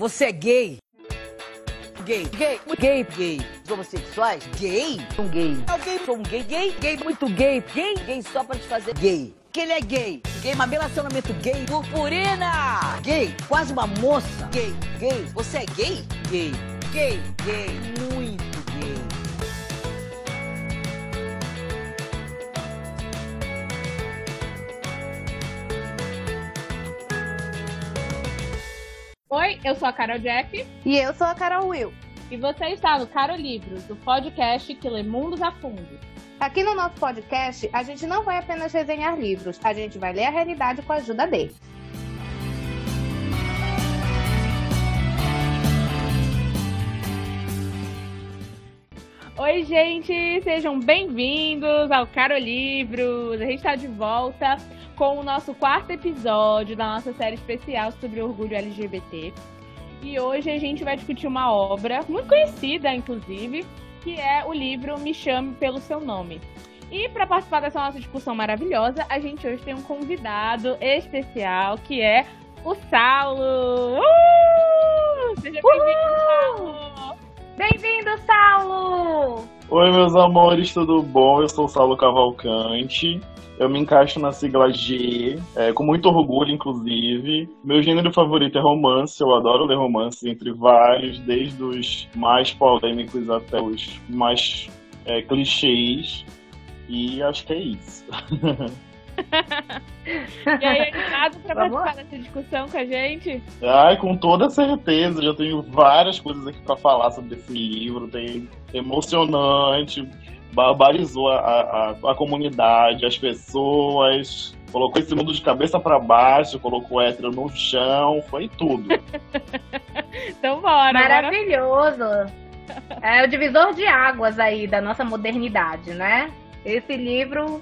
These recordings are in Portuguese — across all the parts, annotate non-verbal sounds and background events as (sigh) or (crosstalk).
você é gay? Gay, gay, gay, gay. Os homossexuais? Gay? Um gay. Alguém sou um gay, gay, gay, muito gay. Gay, gay só pra te fazer gay. Que ele é gay. Gay, mas relacionamento gay. Purpurina! Gay, quase uma moça. Gay, gay. Você é gay? Gay, gay, gay, muito Oi, eu sou a Carol Jeff. E eu sou a Carol Will. E você está no Caro Livros, do podcast que lê mundos a fundo. Aqui no nosso podcast, a gente não vai apenas resenhar livros, a gente vai ler a realidade com a ajuda deles. Oi, gente, sejam bem-vindos ao Caro Livros. A gente está de volta com o nosso quarto episódio da nossa série especial sobre orgulho LGBT. E hoje a gente vai discutir uma obra muito conhecida, inclusive, que é o livro Me Chame Pelo Seu Nome. E para participar dessa nossa discussão maravilhosa, a gente hoje tem um convidado especial, que é o Saulo! Uh! Seja bem-vindo, Saulo! Bem-vindo, Saulo! Oi, meus amores, tudo bom? Eu sou o Saulo Cavalcante. Eu me encaixo na sigla G, é, com muito orgulho, inclusive. Meu gênero favorito é romance, eu adoro ler romance, entre vários, desde os mais polêmicos até os mais é, clichês. E acho que é isso. (laughs) e aí, animado pra participar dessa discussão com a gente? Ai, com toda certeza. Já tenho várias coisas aqui para falar sobre esse livro. Tem emocionante, barbarizou a, a, a comunidade, as pessoas, colocou esse mundo de cabeça para baixo, colocou o hétero no chão, foi tudo. (laughs) então bora. Maravilhoso. Bora. É o divisor de águas aí da nossa modernidade, né? Esse livro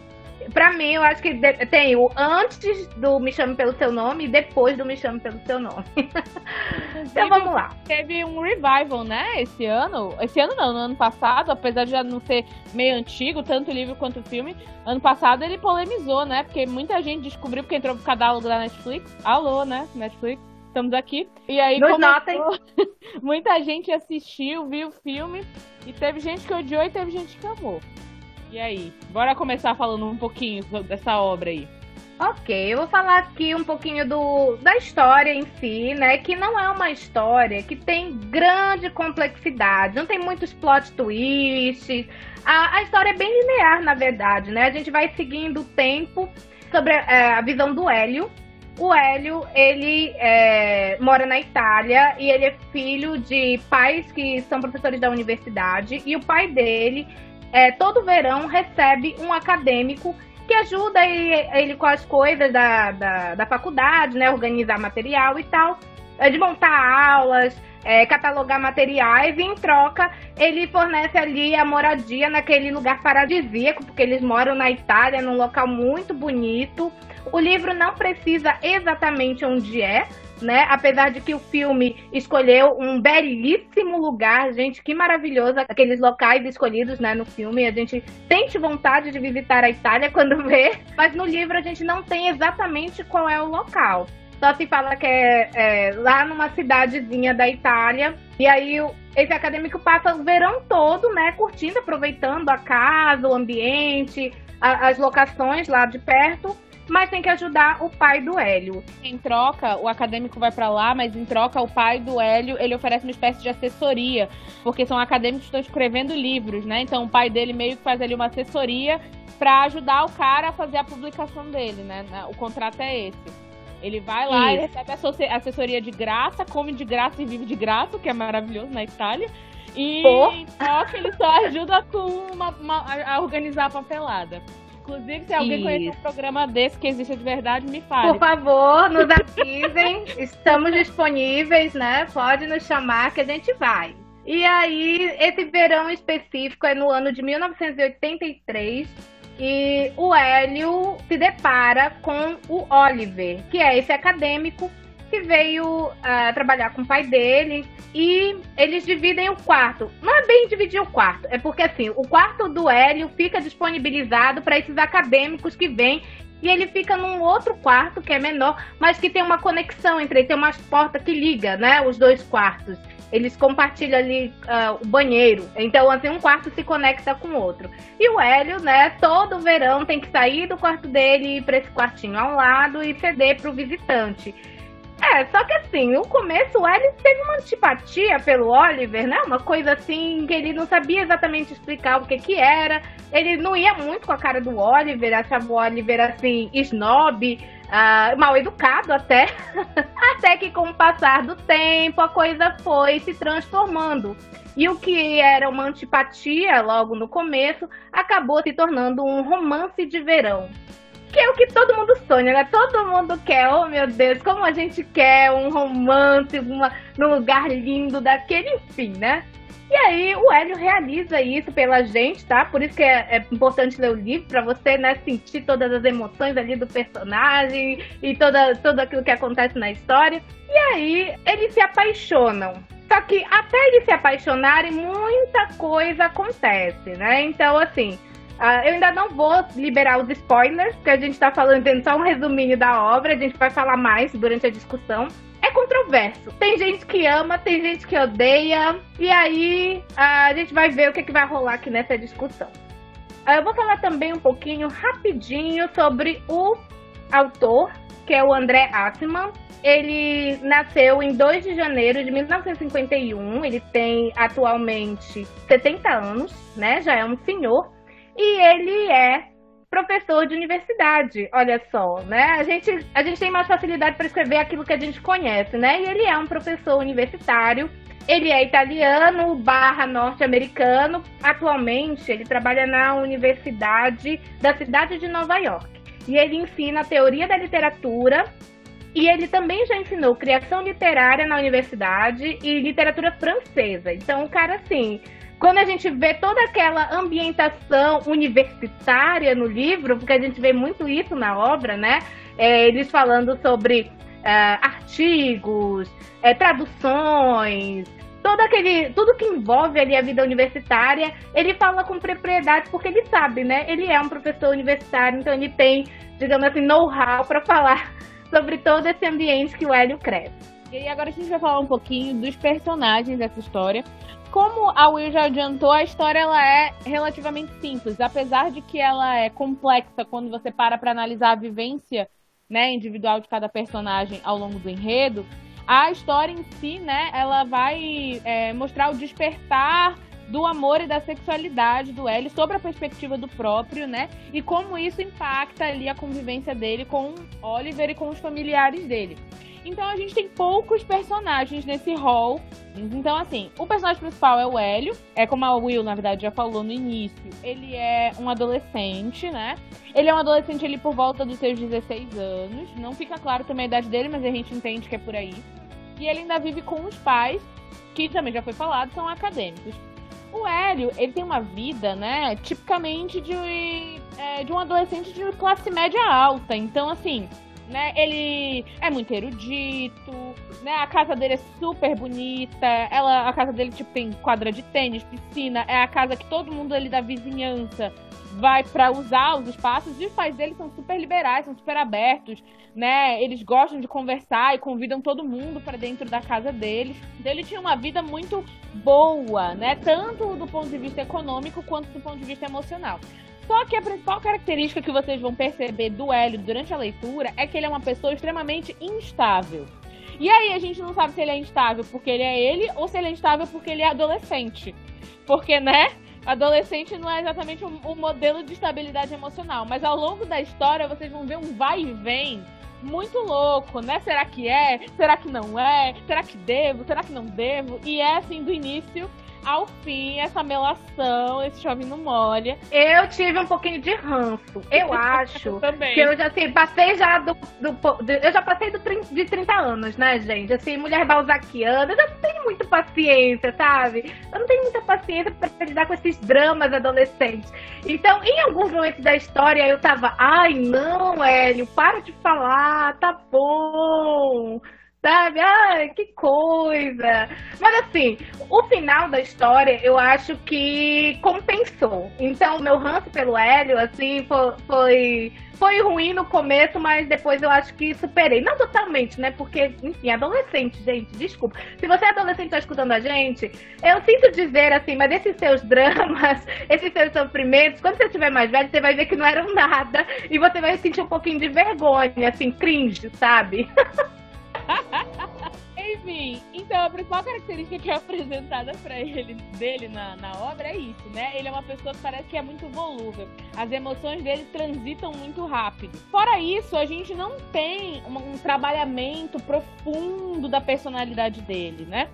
Pra mim, eu acho que tem o antes do Me Chame Pelo Seu Nome e depois do Me Chame Pelo Seu Nome. (laughs) então vamos lá. Teve um revival, né, esse ano. Esse ano não, no ano passado, apesar de já não ser meio antigo, tanto o livro quanto o filme. Ano passado ele polemizou, né? Porque muita gente descobriu porque entrou pro catálogo da Netflix. Alô, né, Netflix? Estamos aqui. E aí, Nos notem. (laughs) muita gente assistiu, viu o filme. E teve gente que odiou e teve gente que amou. E aí? Bora começar falando um pouquinho dessa obra aí. Ok, eu vou falar aqui um pouquinho do, da história em si, né? Que não é uma história que tem grande complexidade, não tem muitos plot twists. A, a história é bem linear, na verdade, né? A gente vai seguindo o tempo sobre a, é, a visão do Hélio. O Hélio, ele é, mora na Itália e ele é filho de pais que são professores da universidade. E o pai dele é, todo verão recebe um acadêmico que ajuda ele, ele com as coisas da, da, da, faculdade, né? Organizar material e tal, é, de montar aulas, é, catalogar materiais e em troca ele fornece ali a moradia naquele lugar paradisíaco, porque eles moram na Itália, num local muito bonito. O livro não precisa exatamente onde é, né? Apesar de que o filme escolheu um belíssimo lugar, gente, que maravilhoso aqueles locais escolhidos, né, no filme. A gente sente vontade de visitar a Itália quando (laughs) vê, mas no livro a gente não tem exatamente qual é o local. Só se fala que é, é lá numa cidadezinha da Itália. E aí esse acadêmico passa o verão todo, né, curtindo, aproveitando a casa, o ambiente, a, as locações lá de perto mas tem que ajudar o pai do Hélio. Em troca, o acadêmico vai para lá, mas em troca, o pai do Hélio, ele oferece uma espécie de assessoria, porque são acadêmicos que estão escrevendo livros, né? Então o pai dele meio que faz ali uma assessoria para ajudar o cara a fazer a publicação dele, né? O contrato é esse. Ele vai lá e recebe a assessoria de graça, come de graça e vive de graça, que é maravilhoso na Itália. E Pô. em troca ele só ajuda com uma, uma, a organizar a papelada. Inclusive, se alguém conhece um programa desse que existe de verdade, me fale. Por favor, nos avisem. (laughs) Estamos disponíveis, né? Pode nos chamar que a gente vai. E aí, esse verão específico é no ano de 1983. E o Hélio se depara com o Oliver, que é esse acadêmico que veio uh, trabalhar com o pai dele e eles dividem o quarto. Não é bem dividir o quarto, é porque assim, o quarto do Hélio fica disponibilizado para esses acadêmicos que vêm e ele fica num outro quarto que é menor, mas que tem uma conexão entre ele, tem uma porta que liga, né, os dois quartos. Eles compartilham ali uh, o banheiro. Então, assim, um quarto se conecta com o outro. E o Hélio, né, todo verão tem que sair do quarto dele e ir para esse quartinho ao lado e ceder para o visitante. É, só que assim, no começo o Alice teve uma antipatia pelo Oliver, né? Uma coisa assim que ele não sabia exatamente explicar o que que era. Ele não ia muito com a cara do Oliver, achava o Oliver assim, snob, uh, mal educado até. (laughs) até que com o passar do tempo a coisa foi se transformando. E o que era uma antipatia logo no começo acabou se tornando um romance de verão que é o que todo mundo sonha, né? Todo mundo quer, oh meu Deus, como a gente quer um romance uma, num lugar lindo daquele, enfim, né? E aí o Hélio realiza isso pela gente, tá? Por isso que é, é importante ler o livro, para você, né, sentir todas as emoções ali do personagem e toda, tudo aquilo que acontece na história. E aí eles se apaixonam. Só que até eles se apaixonarem, muita coisa acontece, né? Então, assim, Uh, eu ainda não vou liberar os spoilers, porque a gente está falando, tendo só um resuminho da obra, a gente vai falar mais durante a discussão. É controverso. Tem gente que ama, tem gente que odeia, e aí uh, a gente vai ver o que, que vai rolar aqui nessa discussão. Uh, eu vou falar também um pouquinho, rapidinho, sobre o autor, que é o André Atman. Ele nasceu em 2 de janeiro de 1951, ele tem atualmente 70 anos, né? Já é um senhor e ele é professor de universidade, olha só, né? A gente, a gente tem mais facilidade para escrever aquilo que a gente conhece, né? E ele é um professor universitário, ele é italiano barra norte-americano, atualmente ele trabalha na Universidade da cidade de Nova York. E ele ensina a teoria da literatura e ele também já ensinou criação literária na universidade e literatura francesa. Então, o cara, assim, quando a gente vê toda aquela ambientação universitária no livro, porque a gente vê muito isso na obra, né? É, eles falando sobre uh, artigos, é, traduções, todo aquele, tudo que envolve ali a vida universitária, ele fala com propriedade porque ele sabe, né? Ele é um professor universitário, então ele tem, digamos assim, know-how para falar (laughs) sobre todo esse ambiente que o Hélio cresce. E agora a gente vai falar um pouquinho dos personagens dessa história como a Will já adiantou, a história ela é relativamente simples, apesar de que ela é complexa quando você para para analisar a vivência né, individual de cada personagem ao longo do enredo. A história em si, né, ela vai é, mostrar o despertar do amor e da sexualidade do L sobre a perspectiva do próprio, né? E como isso impacta ali a convivência dele com Oliver e com os familiares dele. Então a gente tem poucos personagens nesse hall. Então, assim, o personagem principal é o Hélio. É como a Will, na verdade, já falou no início. Ele é um adolescente, né? Ele é um adolescente ali por volta dos seus 16 anos. Não fica claro também a idade dele, mas a gente entende que é por aí. E ele ainda vive com os pais, que também já foi falado, são acadêmicos. O Hélio, ele tem uma vida, né, tipicamente de, é, de um adolescente de classe média alta. Então, assim, né? Ele é muito erudito, né? A casa dele é super bonita. Ela, a casa dele tipo tem quadra de tênis, piscina. É a casa que todo mundo ali da vizinhança vai para usar os espaços. E os pais dele são super liberais, são super abertos, né? Eles gostam de conversar e convidam todo mundo para dentro da casa deles. Então, ele tinha uma vida muito boa, né? Tanto do ponto de vista econômico quanto do ponto de vista emocional. Só que a principal característica que vocês vão perceber do Hélio durante a leitura é que ele é uma pessoa extremamente instável. E aí a gente não sabe se ele é instável porque ele é ele ou se ele é instável porque ele é adolescente. Porque, né? Adolescente não é exatamente um, um modelo de estabilidade emocional. Mas ao longo da história vocês vão ver um vai e vem muito louco, né? Será que é? Será que não é? Será que devo? Será que não devo? E é assim do início ao fim, essa melação, esse chove não molha. Eu tive um pouquinho de ranço. Eu (laughs) acho Também. que eu já assim, passei já do, do, do, Eu já passei do, de 30 anos, né, gente? Assim, mulher balzaquiana, eu já não tenho muita paciência, sabe? Eu não tenho muita paciência para lidar com esses dramas adolescentes. Então, em alguns momentos da história, eu tava, ai, não, Hélio, para de falar, tá bom sabe? Ai, que coisa. Mas assim, o final da história eu acho que compensou. Então, meu ranço pelo Hélio, assim, foi, foi, foi ruim no começo, mas depois eu acho que superei. Não totalmente, né? Porque, enfim, adolescente, gente, desculpa. Se você é adolescente e tá escutando a gente, eu sinto dizer assim, mas esses seus dramas, (laughs) esses seus sofrimentos, quando você estiver mais velho, você vai ver que não eram nada e você vai sentir um pouquinho de vergonha, assim, cringe, sabe? (laughs) (laughs) Enfim, então a principal característica que é apresentada para ele dele na, na obra é isso, né? Ele é uma pessoa que parece que é muito volúvel. As emoções dele transitam muito rápido. Fora isso, a gente não tem um, um trabalhamento profundo da personalidade dele, né?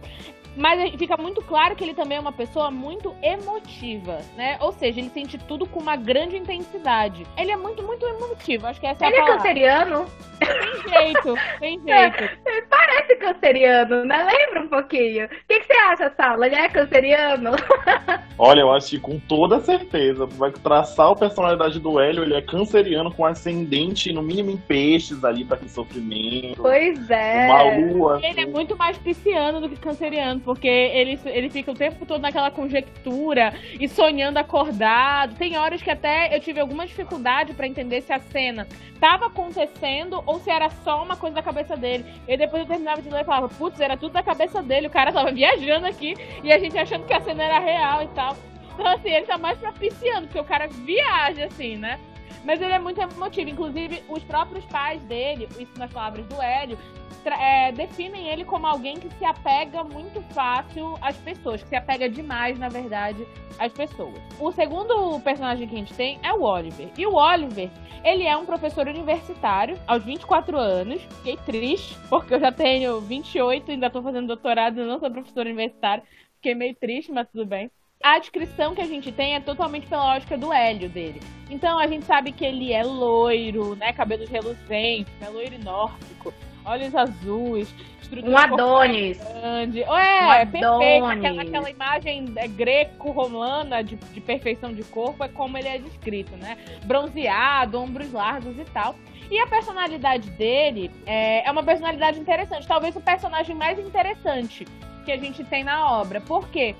Mas fica muito claro que ele também é uma pessoa muito emotiva, né? Ou seja, ele sente tudo com uma grande intensidade. Ele é muito, muito emotivo. Acho que essa ele é a palavra. Ele é canceriano? Tem jeito, tem (laughs) jeito. É, parece canceriano, né? Lembra um pouquinho. O que, que, você acha, Sala? Ele é canceriano? (laughs) Olha, eu acho que com toda certeza. Vai traçar a personalidade do Hélio, ele é canceriano com ascendente, no mínimo, em peixes ali pra que sofrimento. Pois é. Uma lua. Ele é muito mais pisciano do que canceriano porque ele, ele fica o tempo todo naquela conjectura e sonhando acordado. Tem horas que até eu tive alguma dificuldade para entender se a cena estava acontecendo ou se era só uma coisa da cabeça dele. E depois eu terminava de ler e falava, putz, era tudo da cabeça dele, o cara tava (laughs) viajando aqui e a gente achando que a cena era real e tal. Então, assim, ele tá mais pra pisciano, porque o cara viaja, assim, né? Mas ele é muito emotivo. Inclusive, os próprios pais dele, isso nas palavras do Hélio, é, definem ele como alguém que se apega muito fácil às pessoas, que se apega demais, na verdade, às pessoas. O segundo personagem que a gente tem é o Oliver. E o Oliver, ele é um professor universitário aos 24 anos. Fiquei triste, porque eu já tenho 28 e ainda tô fazendo doutorado não sou professor universitário. Fiquei meio triste, mas tudo bem a descrição que a gente tem é totalmente pela lógica do Hélio dele. Então a gente sabe que ele é loiro, né? Cabelos reluzentes, é loiro nórdico, olhos azuis, um Adonis. Grande. É, um é perfeito. Aquela, aquela imagem é, greco-romana de, de perfeição de corpo é como ele é descrito, né? Bronzeado, ombros largos e tal. E a personalidade dele é, é uma personalidade interessante. Talvez o personagem mais interessante que a gente tem na obra. Por quê?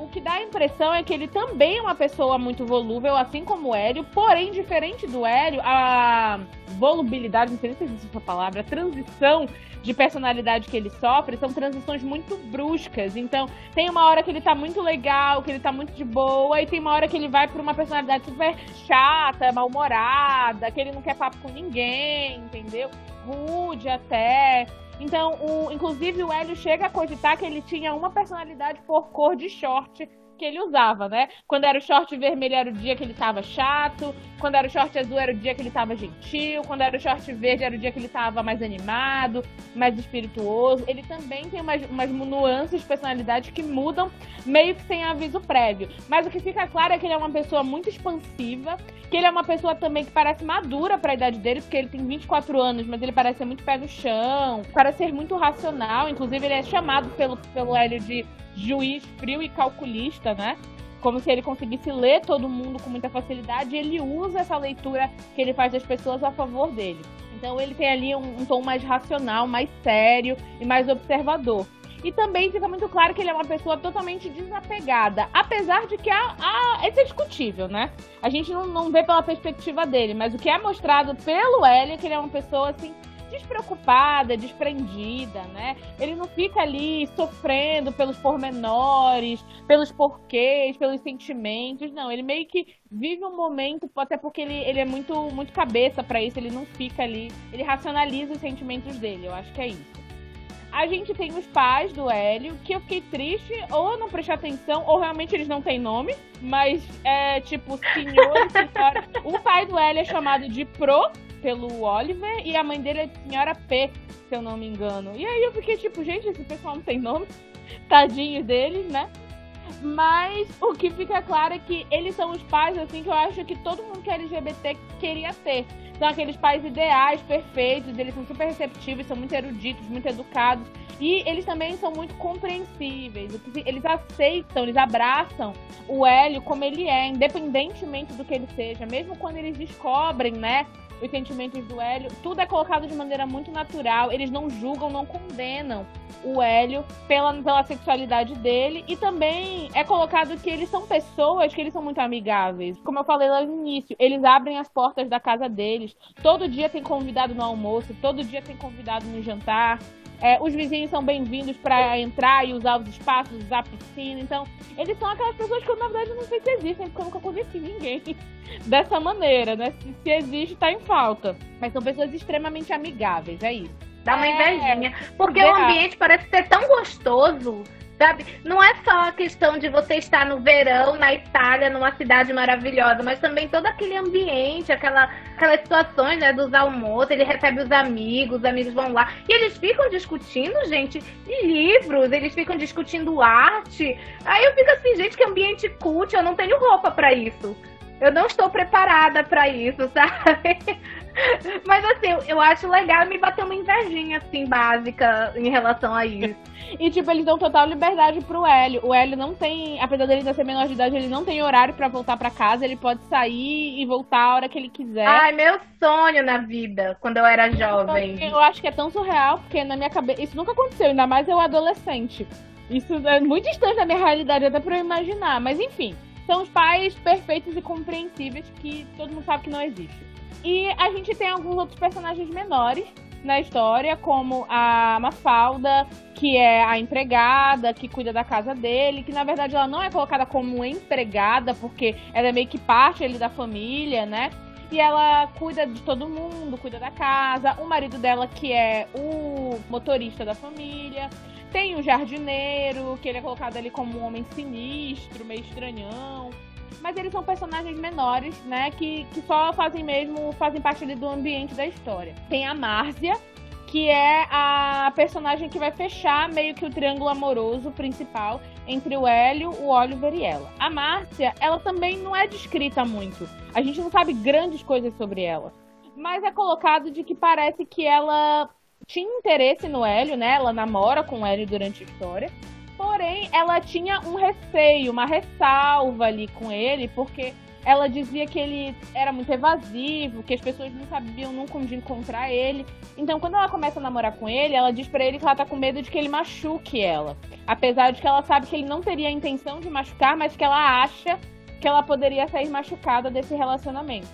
O que dá a impressão é que ele também é uma pessoa muito volúvel, assim como o Hélio, porém, diferente do Hélio, a volubilidade, não sei se existe essa palavra, a transição de personalidade que ele sofre são transições muito bruscas. Então, tem uma hora que ele tá muito legal, que ele tá muito de boa, e tem uma hora que ele vai pra uma personalidade super chata, mal-humorada, que ele não quer papo com ninguém, entendeu? Rude até. Então, o, inclusive, o Hélio chega a cogitar que ele tinha uma personalidade por cor de short que ele usava, né? Quando era o short vermelho era o dia que ele tava chato, quando era o short azul era o dia que ele tava gentil, quando era o short verde era o dia que ele tava mais animado, mais espirituoso. Ele também tem umas, umas nuances de personalidade que mudam meio que sem aviso prévio. Mas o que fica claro é que ele é uma pessoa muito expansiva, que ele é uma pessoa também que parece madura para a idade dele, porque ele tem 24 anos, mas ele parece ser muito pé no chão, parece ser muito racional, inclusive ele é chamado pelo, pelo Hélio de juiz frio e calculista, né? Como se ele conseguisse ler todo mundo com muita facilidade, ele usa essa leitura que ele faz das pessoas a favor dele. Então ele tem ali um, um tom mais racional, mais sério e mais observador. E também fica muito claro que ele é uma pessoa totalmente desapegada. Apesar de que há, há, esse é discutível, né? A gente não, não vê pela perspectiva dele, mas o que é mostrado pelo L é que ele é uma pessoa assim despreocupada, desprendida, né? Ele não fica ali sofrendo pelos pormenores, pelos porquês, pelos sentimentos, não. Ele meio que vive um momento, até porque ele, ele é muito, muito cabeça para isso, ele não fica ali, ele racionaliza os sentimentos dele, eu acho que é isso. A gente tem os pais do Hélio, que eu fiquei triste, ou eu não prestei atenção, ou realmente eles não têm nome, mas é tipo senhor e senhora. (laughs) O pai do Hélio é chamado de Pro, pelo Oliver e a mãe dele é Senhora P, se eu não me engano. E aí eu fiquei tipo, gente, esse pessoal não tem nome. (laughs) Tadinho deles, né? Mas o que fica claro é que eles são os pais, assim, que eu acho que todo mundo que é LGBT queria ter. São aqueles pais ideais, perfeitos, eles são super receptivos, são muito eruditos, muito educados. E eles também são muito compreensíveis. Eles aceitam, eles abraçam o Hélio como ele é, independentemente do que ele seja. Mesmo quando eles descobrem, né, os sentimentos do Hélio. Tudo é colocado de maneira muito natural. Eles não julgam, não condenam o Hélio pela, pela sexualidade dele. E também é colocado que eles são pessoas que eles são muito amigáveis. Como eu falei lá no início, eles abrem as portas da casa deles. Todo dia tem convidado no almoço, todo dia tem convidado no jantar. É, os vizinhos são bem-vindos para entrar e usar os espaços, usar a piscina. Então, eles são aquelas pessoas que eu, na verdade, não sei se existem, porque eu nunca conheci ninguém (laughs) dessa maneira, né? Se, se existe, tá em falta. Mas são pessoas extremamente amigáveis, é isso. Dá uma é, invejinha. Porque o ambiente parece ser tão gostoso Sabe? Não é só a questão de você estar no verão na Itália, numa cidade maravilhosa, mas também todo aquele ambiente, aquela, aquelas situações, né, dos almoços, ele recebe os amigos, os amigos vão lá. E eles ficam discutindo, gente, livros, eles ficam discutindo arte. Aí eu fico assim, gente, que ambiente cult, eu não tenho roupa para isso. Eu não estou preparada para isso, (laughs) sabe? (laughs) Mas assim, eu acho legal me bater uma invejinha, assim, básica em relação a isso. E, tipo, eles dão total liberdade pro Hélio. O Hélio não tem, apesar dele ser menor de idade, ele não tem horário para voltar para casa. Ele pode sair e voltar a hora que ele quiser. Ai, meu sonho na vida, quando eu era jovem. Eu acho que é tão surreal, porque na minha cabeça. Isso nunca aconteceu, ainda mais eu adolescente. Isso é muito distante da minha realidade, até pra eu imaginar. Mas enfim, são os pais perfeitos e compreensíveis que todo mundo sabe que não existe. E a gente tem alguns outros personagens menores na história, como a Mafalda, que é a empregada, que cuida da casa dele, que na verdade ela não é colocada como empregada, porque ela é meio que parte ali da família, né? E ela cuida de todo mundo, cuida da casa. O marido dela, que é o motorista da família. Tem o jardineiro, que ele é colocado ali como um homem sinistro, meio estranhão mas eles são personagens menores, né? Que, que só fazem mesmo, fazem parte do ambiente da história. Tem a Márcia, que é a personagem que vai fechar meio que o triângulo amoroso principal entre o Hélio, o Oliver e ela. A Márcia, ela também não é descrita muito. A gente não sabe grandes coisas sobre ela. Mas é colocado de que parece que ela tinha interesse no Hélio, né? Ela namora com o Hélio durante a história. Porém, ela tinha um receio, uma ressalva ali com ele, porque ela dizia que ele era muito evasivo, que as pessoas não sabiam nunca onde encontrar ele. Então, quando ela começa a namorar com ele, ela diz para ele que ela tá com medo de que ele machuque ela. Apesar de que ela sabe que ele não teria a intenção de machucar, mas que ela acha que ela poderia sair machucada desse relacionamento.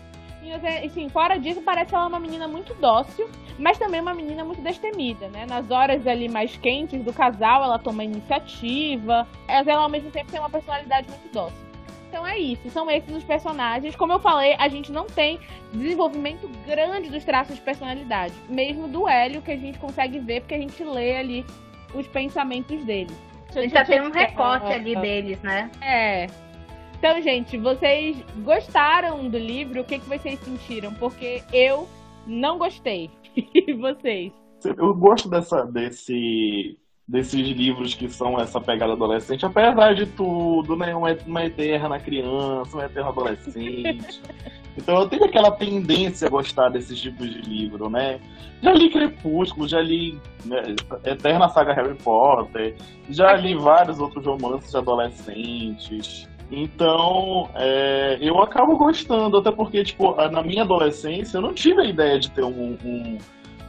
E, assim, fora disso, parece ela uma menina muito dócil, mas também uma menina muito destemida, né? Nas horas ali mais quentes do casal, ela toma iniciativa, mas ela ao mesmo tempo tem uma personalidade muito dócil. Então é isso, são esses os personagens. Como eu falei, a gente não tem desenvolvimento grande dos traços de personalidade, mesmo do Hélio, que a gente consegue ver porque a gente lê ali os pensamentos dele. A gente já tem um recorte ali deles, né? É, então, gente, vocês gostaram do livro? O que, que vocês sentiram? Porque eu não gostei. (laughs) E vocês? Eu gosto dessa, desse, desses livros que são essa pegada adolescente, apesar de tudo, né? Uma, uma eterna criança, uma eterna adolescente. (laughs) então eu tenho aquela tendência a gostar desses tipos de livro, né? Já li Crepúsculo, já li né, Eterna Saga Harry Potter, já li vários outros romances de adolescentes. Então, é, eu acabo gostando, até porque, tipo, na minha adolescência eu não tive a ideia de ter um, um,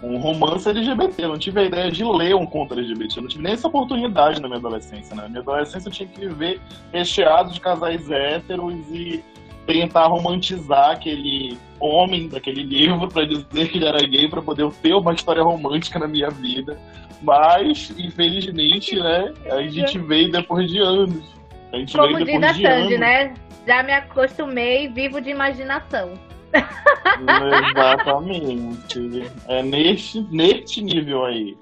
um romance LGBT, eu não tive a ideia de ler um conto LGBT, eu não tive nem essa oportunidade na minha adolescência, né? Na minha adolescência eu tinha que viver recheado de casais héteros e tentar romantizar aquele homem daquele livro para dizer que ele era gay para poder ter uma história romântica na minha vida. Mas, infelizmente, né, a gente veio depois de anos a gente Como diz a Sandy, né? Já me acostumei, vivo de imaginação. Exatamente. É neste, neste nível aí.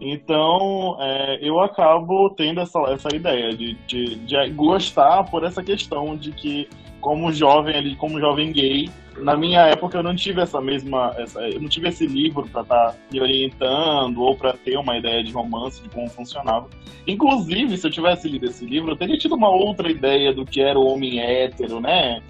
Então, é, eu acabo tendo essa, essa ideia de, de, de, gostar por essa questão de que, como jovem ali, como jovem gay, na minha época eu não tive essa mesma, essa, eu não tive esse livro para estar tá me orientando ou para ter uma ideia de romance, de como funcionava. Inclusive, se eu tivesse lido esse livro, eu teria tido uma outra ideia do que era o homem hétero, né?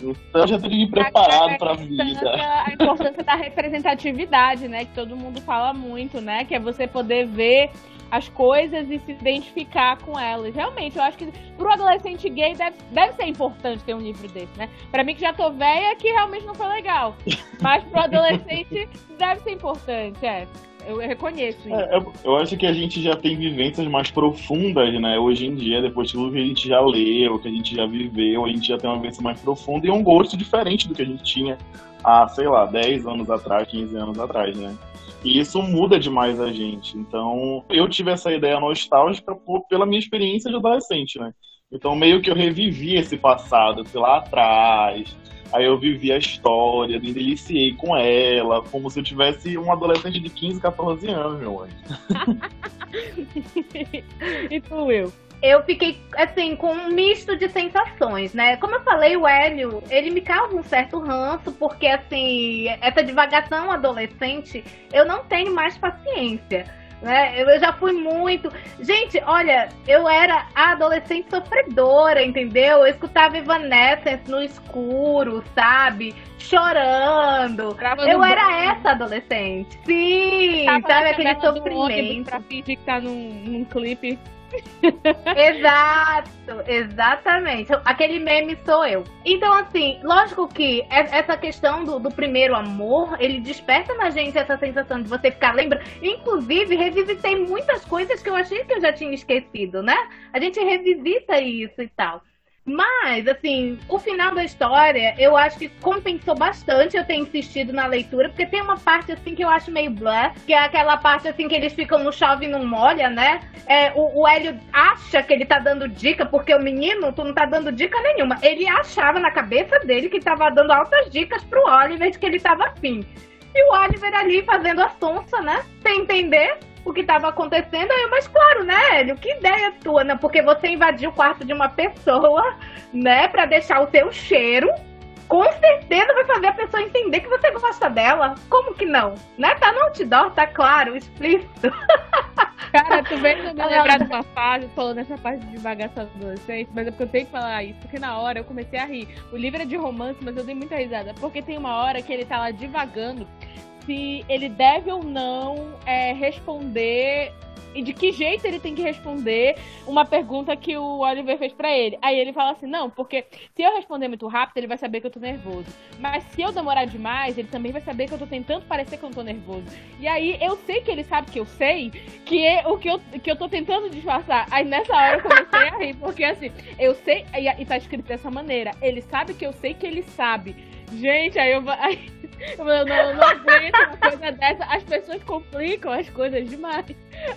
Então eu já teria me preparado para a vida. A importância da representatividade, né? Que todo mundo fala muito, né? Que é você poder ver as coisas e se identificar com elas. Realmente, eu acho que pro adolescente gay deve, deve ser importante ter um livro desse, né? Pra mim que já tô velha, que realmente não foi legal. (laughs) Mas pro adolescente deve ser importante, é. Eu reconheço isso. É, eu, eu, acho que a gente já tem vivências mais profundas, né? Hoje em dia, depois de tudo que a gente já leu, que a gente já viveu, a gente já tem uma vivência mais profunda e um gosto diferente do que a gente tinha há, sei lá, 10 anos atrás, 15 anos atrás, né? E isso muda demais a gente. Então, eu tive essa ideia nostálgica pela minha experiência de adolescente, né? Então, meio que eu revivi esse passado, sei lá atrás. Aí eu vivi a história, me deliciei com ela, como se eu tivesse um adolescente de 15, 14 anos, meu anjo. (laughs) e tu, Will? Eu fiquei, assim, com um misto de sensações, né? Como eu falei, o Hélio, ele me causa um certo ranço, porque, assim, essa divagação adolescente, eu não tenho mais paciência. Né? Eu já fui muito. Gente, olha, eu era a adolescente sofredora, entendeu? Eu escutava Evanescence no escuro, sabe? Chorando. eu era essa adolescente. Sim, sabe aquele sofrimento. Pra fingir que tá num, num clipe Exato, exatamente. Aquele meme sou eu. Então, assim, lógico que essa questão do, do, primeiro amor, ele desperta na gente essa sensação de você ficar lembrando. Inclusive, revisitei muitas coisas que eu achei que eu já tinha esquecido, né? A gente revisita isso e tal. Mas, assim, o final da história, eu acho que compensou bastante eu ter insistido na leitura, porque tem uma parte, assim, que eu acho meio blá, que é aquela parte, assim, que eles ficam no chove e não molha, né? É, o, o Hélio acha que ele tá dando dica, porque o menino, tu não tá dando dica nenhuma. Ele achava na cabeça dele que tava dando altas dicas pro Oliver de que ele tava afim. E o Oliver ali fazendo a sonsa, né? Sem entender o que estava acontecendo. Aí, mas claro, né, Hélio? Que ideia tua, né? Porque você invadiu o quarto de uma pessoa, né, para deixar o seu cheiro. Com certeza vai fazer a pessoa entender que você gosta dela. Como que não? Né? Tá no outdoor, tá claro, explícito. (laughs) Cara, tu vem me lembrar de uma fase, falando nessa parte de divagação adolescente, mas é porque eu tenho que falar isso, porque na hora eu comecei a rir. O livro é de romance, mas eu dei muita risada, porque tem uma hora que ele tá lá divagando se ele deve ou não é, responder e de que jeito ele tem que responder uma pergunta que o Oliver fez para ele. Aí ele fala assim: não, porque se eu responder muito rápido, ele vai saber que eu tô nervoso. Mas se eu demorar demais, ele também vai saber que eu tô tentando parecer que eu não tô nervoso. E aí eu sei que ele sabe que eu sei, que é o que eu, que eu tô tentando disfarçar. Aí nessa hora eu comecei a rir, porque assim, eu sei, e, e tá escrito dessa maneira: ele sabe que eu sei que ele sabe. Gente, aí eu, aí, (laughs) eu não, não aguento uma coisa dessa. As pessoas complicam as coisas demais.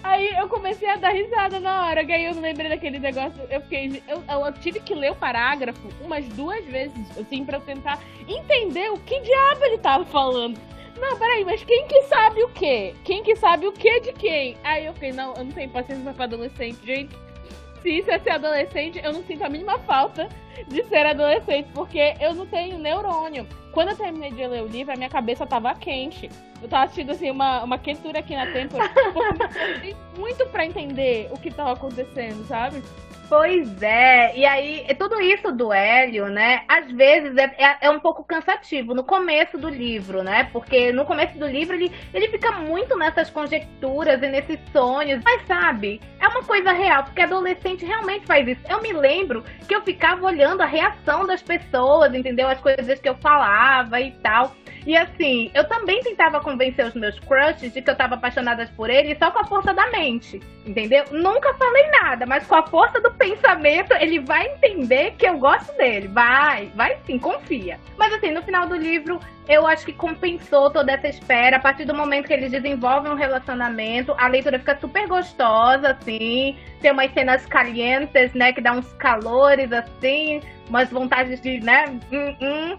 Aí eu comecei a dar risada na hora. Que aí eu não lembrei daquele negócio. Eu fiquei. Eu, eu, tive que ler o parágrafo umas duas vezes, assim, pra eu tentar entender o que diabo ele tava falando. Não, peraí, mas quem que sabe o quê? Quem que sabe o que de quem? Aí eu fiquei, não, eu não tenho paciência pra adolescente, gente se isso é ser adolescente, eu não sinto a mínima falta de ser adolescente, porque eu não tenho neurônio. Quando eu terminei de ler o livro, a minha cabeça tava quente. Eu tava assistindo assim uma, uma quentura aqui na têmpora, (laughs) porque eu muito para entender o que tava acontecendo, sabe? Pois é, e aí tudo isso do Hélio, né? Às vezes é, é, é, um pouco cansativo no começo do livro, né? Porque no começo do livro ele, ele fica muito nessas conjecturas e nesses sonhos. Mas sabe, é uma coisa real, porque adolescente realmente faz isso. Eu me lembro que eu ficava olhando a reação das pessoas, entendeu? As coisas que eu falava e tal. E assim, eu também tentava convencer os meus crushes de que eu tava apaixonada por ele só com a força da mente, entendeu? Nunca falei nada, mas com a força do pensamento, ele vai entender que eu gosto dele. Vai, vai sim, confia. Mas assim, no final do livro, eu acho que compensou toda essa espera. A partir do momento que eles desenvolvem um relacionamento, a leitura fica super gostosa, assim. Tem umas cenas calientes, né? Que dá uns calores, assim. Umas vontades de, né? Hum, hum.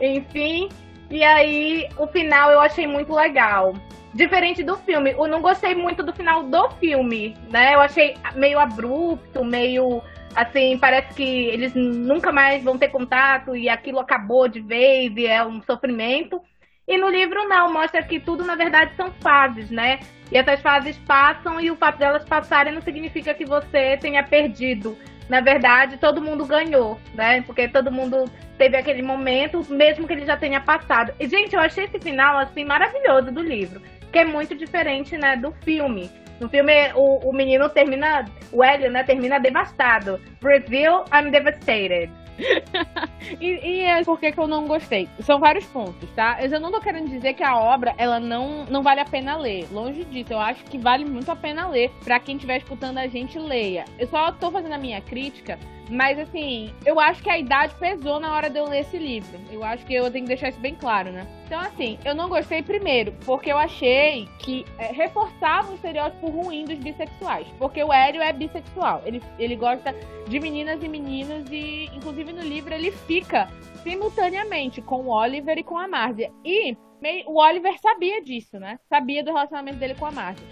Enfim. E aí, o final eu achei muito legal. Diferente do filme, eu não gostei muito do final do filme, né? Eu achei meio abrupto, meio assim, parece que eles nunca mais vão ter contato e aquilo acabou de vez e é um sofrimento. E no livro não, mostra que tudo na verdade são fases, né? E essas fases passam e o fato delas passarem não significa que você tenha perdido na verdade, todo mundo ganhou, né? Porque todo mundo teve aquele momento, mesmo que ele já tenha passado. E, gente, eu achei esse final, assim, maravilhoso do livro, que é muito diferente, né, do filme. No filme, o, o menino termina, o Hélio, né, termina devastado. Brazil, I'm devastated. (laughs) e, e é por que, eu não gostei? São vários pontos, tá? Eu não tô querendo dizer que a obra ela não, não vale a pena ler. Longe disso, eu acho que vale muito a pena ler. Pra quem estiver escutando a gente, leia. Eu só tô fazendo a minha crítica mas assim, eu acho que a idade pesou na hora de eu ler esse livro. Eu acho que eu tenho que deixar isso bem claro, né? Então, assim, eu não gostei primeiro, porque eu achei que é, reforçava o estereótipo ruim dos bissexuais. Porque o Hélio é bissexual. Ele, ele gosta de meninas e meninos, e inclusive no livro ele fica simultaneamente com o Oliver e com a Márcia. E meio, o Oliver sabia disso, né? Sabia do relacionamento dele com a Márcia.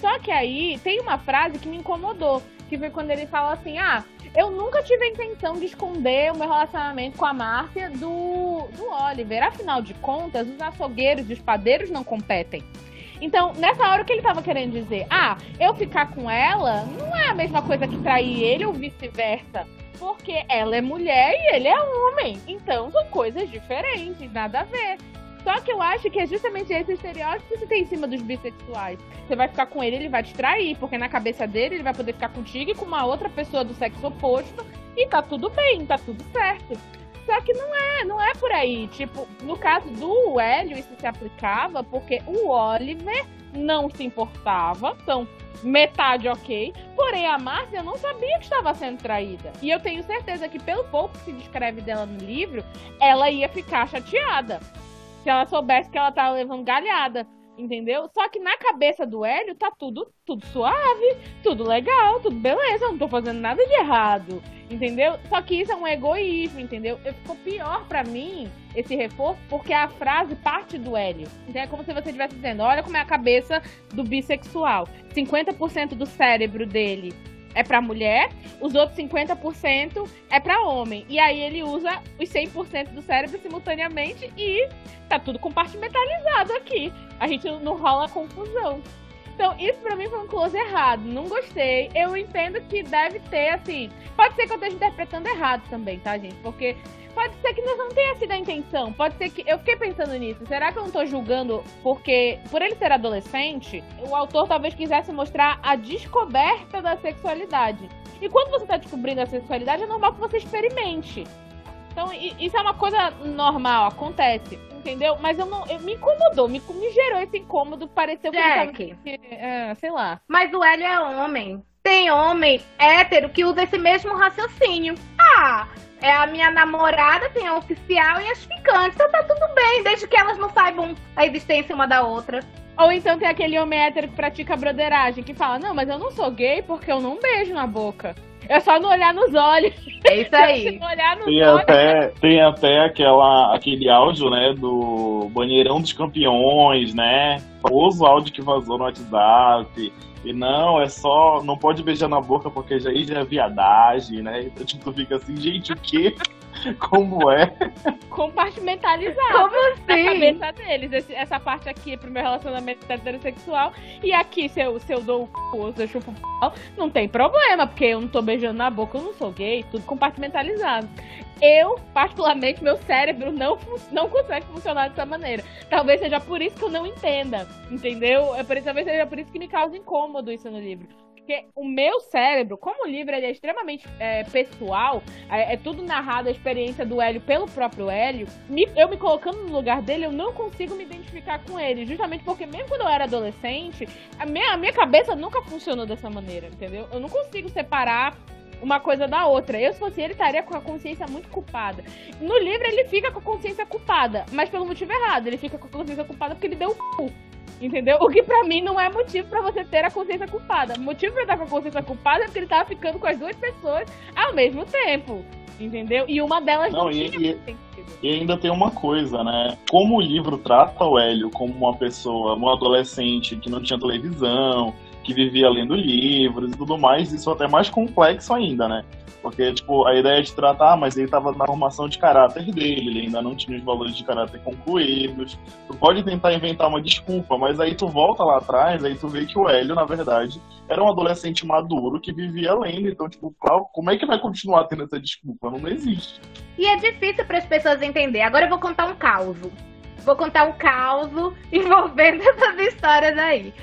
Só que aí tem uma frase que me incomodou, que foi quando ele fala assim: ah eu nunca tive a intenção de esconder o meu relacionamento com a Márcia do, do Oliver. Afinal de contas, os açougueiros e os padeiros não competem. Então, nessa hora, o que ele estava querendo dizer? Ah, eu ficar com ela não é a mesma coisa que trair ele ou vice-versa. Porque ela é mulher e ele é homem. Então, são coisas diferentes, nada a ver. Só que eu acho que é justamente esse estereótipo que você tem em cima dos bissexuais. Você vai ficar com ele, ele vai te trair, porque na cabeça dele ele vai poder ficar contigo e com uma outra pessoa do sexo oposto e tá tudo bem, tá tudo certo. Só que não é, não é por aí. Tipo, no caso do Hélio, isso se aplicava porque o Oliver não se importava, então metade ok. Porém, a Márcia não sabia que estava sendo traída. E eu tenho certeza que, pelo pouco que se descreve dela no livro, ela ia ficar chateada se ela soubesse que ela tava levando galhada, entendeu? Só que na cabeça do Hélio tá tudo, tudo suave, tudo legal, tudo beleza, não tô fazendo nada de errado, entendeu? Só que isso é um egoísmo, entendeu? Ficou pior para mim esse reforço porque a frase parte do Hélio. Então é como se você estivesse dizendo: olha como é a cabeça do bissexual. 50% do cérebro dele é para mulher, os outros 50% é para homem. E aí ele usa os 100% do cérebro simultaneamente e tá tudo compartimentalizado aqui. A gente não rola confusão. Então, isso pra mim foi um close errado. Não gostei. Eu entendo que deve ter, assim. Pode ser que eu esteja interpretando errado também, tá, gente? Porque Pode ser que não tenha sido a intenção. Pode ser que. Eu fiquei pensando nisso. Será que eu não tô julgando porque, por ele ser adolescente, o autor talvez quisesse mostrar a descoberta da sexualidade. E quando você tá descobrindo a sexualidade, é normal que você experimente. Então, isso é uma coisa normal, acontece, entendeu? Mas eu não, eu, me incomodou, me, me gerou esse incômodo, pareceu que ele é, sei lá. Mas o Hélio é homem. Tem homem hétero que usa esse mesmo raciocínio. Ah, é a minha namorada, tem a oficial e as ficantes. Então tá tudo bem, desde que elas não saibam a existência uma da outra. Ou então tem aquele homem hétero que pratica broderagem, que fala, não, mas eu não sou gay porque eu não beijo na boca. É só não olhar nos olhos. É isso (laughs) aí. tem, olhos. Até, tem até aquela, aquele áudio, né, do banheirão dos campeões, né? O famoso áudio que vazou no WhatsApp. E não, é só. Não pode beijar na boca porque já, já é viadagem, né? Então, tipo, fica assim, gente, o quê? (laughs) Como é? Compartimentalizado. Como assim? Na cabeça deles. Esse, essa parte aqui é pro meu relacionamento heterossexual. E aqui, se eu, se eu dou o cu, se eu chupo o pau, não tem problema, porque eu não tô beijando na boca, eu não sou gay, tudo compartimentalizado. Eu, particularmente, meu cérebro não, não consegue funcionar dessa maneira. Talvez seja por isso que eu não entenda, entendeu? É talvez seja por isso que me causa incômodo isso no livro. Porque o meu cérebro, como o livro é extremamente é, pessoal, é, é, tudo narrado a experiência do Hélio pelo próprio Hélio, me, eu me colocando no lugar dele, eu não consigo me identificar com ele. Justamente porque, mesmo quando eu era adolescente, a minha, a minha cabeça nunca funcionou dessa maneira, entendeu? Eu não consigo separar uma coisa da outra. Eu, se fosse ele, estaria com a consciência muito culpada. No livro, ele fica com a consciência culpada, mas pelo motivo errado. Ele fica com a consciência culpada porque ele deu o. Entendeu? O que pra mim não é motivo para você ter a consciência culpada. O motivo pra estar com a consciência culpada é porque ele tava ficando com as duas pessoas ao mesmo tempo. Entendeu? E uma delas não, não e, tinha e, e ainda tem uma coisa, né? Como o livro trata o Hélio como uma pessoa, um adolescente que não tinha televisão, que vivia lendo livros e tudo mais, isso é até mais complexo ainda, né? Porque, tipo, a ideia de tratar, ah, mas ele estava na formação de caráter dele, ele ainda não tinha os valores de caráter concluídos. Tu pode tentar inventar uma desculpa, mas aí tu volta lá atrás, aí tu vê que o Hélio, na verdade, era um adolescente maduro que vivia lendo. Então, tipo, como é que vai continuar tendo essa desculpa? Não existe. E é difícil para as pessoas entender. Agora eu vou contar um caos. Vou contar um caos (laughs) envolvendo essas histórias aí.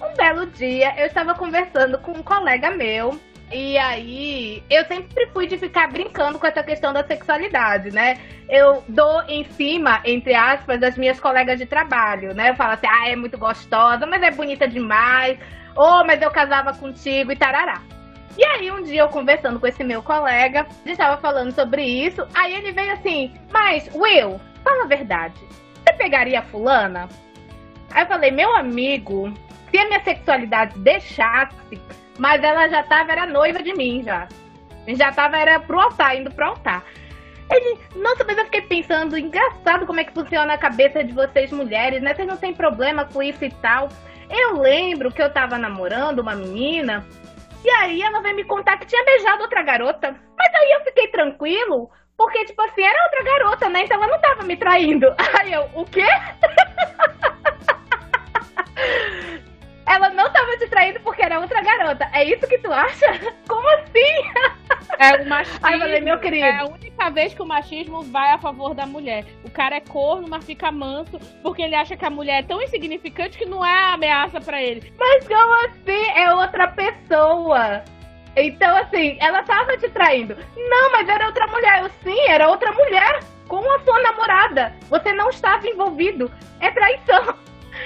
Um belo dia, eu estava conversando com um colega meu e aí, eu sempre fui de ficar brincando com essa questão da sexualidade, né? Eu dou em cima, entre aspas, das minhas colegas de trabalho, né? Eu falo assim, ah, é muito gostosa, mas é bonita demais. Oh, mas eu casava contigo e tarará. E aí, um dia eu conversando com esse meu colega, a gente estava falando sobre isso. Aí ele veio assim, mas, Will, fala a verdade. Você pegaria fulana? Aí eu falei, meu amigo, se a minha sexualidade deixasse mas ela já tava, era noiva de mim já. Já tava, era pro altar, indo pro altar. Ele, nossa, mas eu fiquei pensando, engraçado como é que funciona a cabeça de vocês mulheres, né? Vocês não tem problema com isso e tal. Eu lembro que eu tava namorando uma menina, e aí ela veio me contar que tinha beijado outra garota. Mas aí eu fiquei tranquilo, porque, tipo assim, era outra garota, né? Então ela não tava me traindo. (laughs) Aí eu, o quê? (laughs) ela não tava te traindo porque era outra garota. É isso que tu acha? (laughs) Como assim? É o (laughs) machismo. Aí eu falei, meu querido. É a única vez que o machismo vai a favor da mulher. O cara é corno, mas fica manso porque ele acha que a mulher é tão insignificante que não é ameaça para ele. Mas como assim? É outra pessoa. Então, assim, ela tava te traindo. Não, mas era outra mulher. Eu sim, era outra mulher com a sua namorada. Você não estava envolvido. É traição.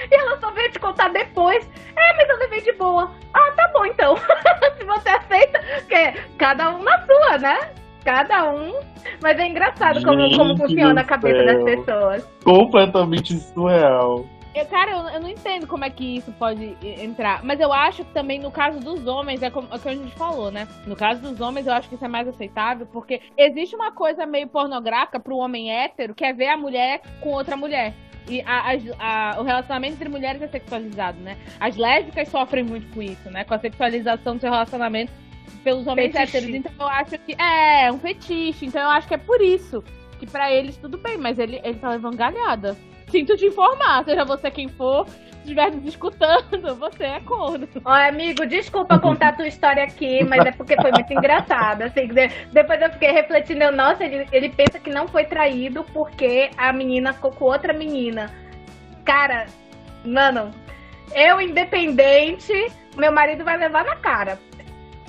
E ela só veio te contar depois. É, mas eu levei de boa. Ah, tá bom então. (laughs) Se você aceita, que cada um na sua, né? Cada um. Mas é engraçado como, como funciona a cabeça das pessoas. Completamente surreal. Eu, cara, eu, eu, não entendo como é que isso pode entrar. Mas eu acho que também no caso dos homens, é como é o que a gente falou, né? No caso dos homens, eu acho que isso é mais aceitável, porque existe uma coisa meio pornográfica pro homem hétero, que é ver a mulher com outra mulher. E a, a, o relacionamento entre mulheres é sexualizado, né? As lésbicas sofrem muito com isso, né? Com a sexualização do seu relacionamento pelos homens fetiche. héteros. Então eu acho que é, é um fetiche. Então eu acho que é por isso que para eles tudo bem, mas ele, ele tá levando galhada. Sinto te informar, seja você quem for, estiver nos escutando, você é corno. Ó, amigo, desculpa contar a tua história aqui, mas é porque foi muito engraçado. Assim, depois eu fiquei refletindo, nossa, ele, ele pensa que não foi traído porque a menina ficou com outra menina. Cara, mano, eu independente, meu marido vai levar na cara.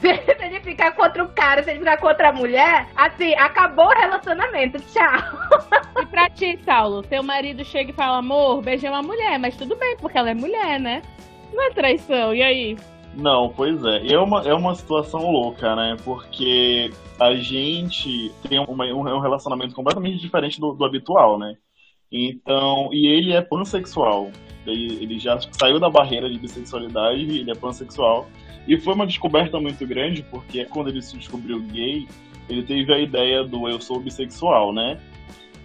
(laughs) Se ele ficar com outro cara, se ele ficar com outra mulher, assim, acabou o relacionamento. Tchau. (laughs) E pra ti, Saulo, teu marido chega e fala, amor, beijei uma mulher, mas tudo bem, porque ela é mulher, né? Não é traição, e aí? Não, pois é. É uma, é uma situação louca, né? Porque a gente tem uma, um relacionamento completamente diferente do, do habitual, né? Então, e ele é pansexual. Ele, ele já saiu da barreira de bissexualidade, ele é pansexual. E foi uma descoberta muito grande, porque quando ele se descobriu gay, ele teve a ideia do eu sou bissexual, né?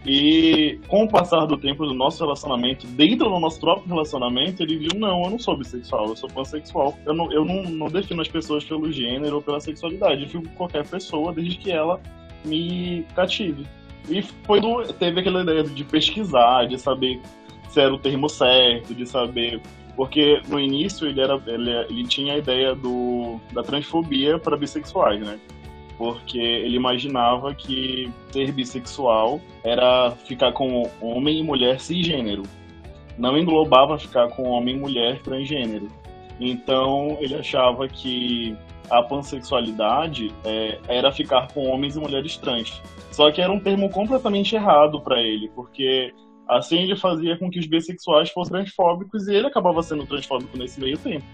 E com o passar do tempo do nosso relacionamento, dentro do nosso próprio relacionamento, ele viu: não, eu não sou bissexual, eu sou pansexual. Eu não, eu não, não defino as pessoas pelo gênero ou pela sexualidade, eu fico com qualquer pessoa desde que ela me cative. E foi do, teve aquela ideia de pesquisar, de saber se era o termo certo, de saber porque no início ele, era, ele, ele tinha a ideia do, da transfobia para bissexuais, né? Porque ele imaginava que ser bissexual era ficar com homem e mulher cisgênero. Não englobava ficar com homem e mulher transgênero. Então ele achava que a pansexualidade é, era ficar com homens e mulheres trans. Só que era um termo completamente errado para ele, porque Assim ele fazia com que os bissexuais fossem transfóbicos e ele acabava sendo transfóbico nesse meio tempo.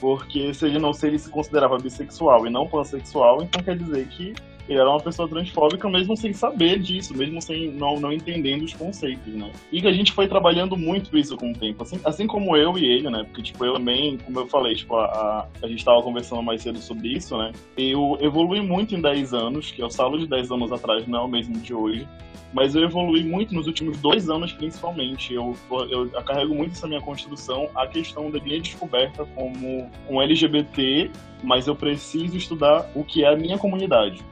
Porque se ele não se ele se considerava bissexual e não pansexual, então quer dizer que ele era uma pessoa transfóbica mesmo sem saber disso, mesmo sem não, não entendendo os conceitos, né? E que a gente foi trabalhando muito isso com o tempo, assim, assim como eu e ele, né? Porque, tipo, eu também, como eu falei, tipo, a, a, a gente estava conversando mais cedo sobre isso, né? Eu evolui muito em 10 anos, que é o Saulo de 10 anos atrás, não é o mesmo de hoje mas eu evolui muito nos últimos dois anos, principalmente. Eu, eu, carrego muito essa minha construção a questão da minha descoberta como um LGBT, mas eu preciso estudar o que é a minha comunidade.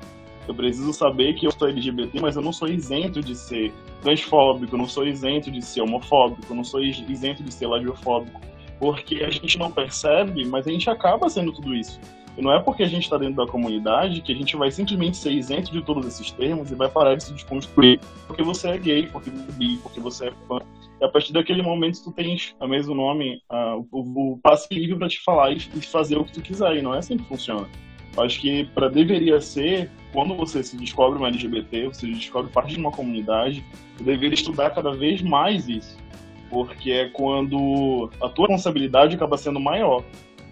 Eu preciso saber que eu sou LGBT, mas eu não sou isento de ser transfóbico, não sou isento de ser homofóbico, não sou isento de ser labiofóbico. Porque a gente não percebe, mas a gente acaba sendo tudo isso. E não é porque a gente está dentro da comunidade que a gente vai simplesmente ser isento de todos esses termos e vai parar de se desconstruir porque você é gay, porque você é bi, porque você é fã. E a partir daquele momento tu tens o mesmo nome, uh, o, o passe livre para te falar e, e fazer o que tu quiser. E não é assim que funciona. Acho que para deveria ser, quando você se descobre uma LGBT, você descobre parte de uma comunidade, você deveria estudar cada vez mais isso. Porque é quando a tua responsabilidade acaba sendo maior.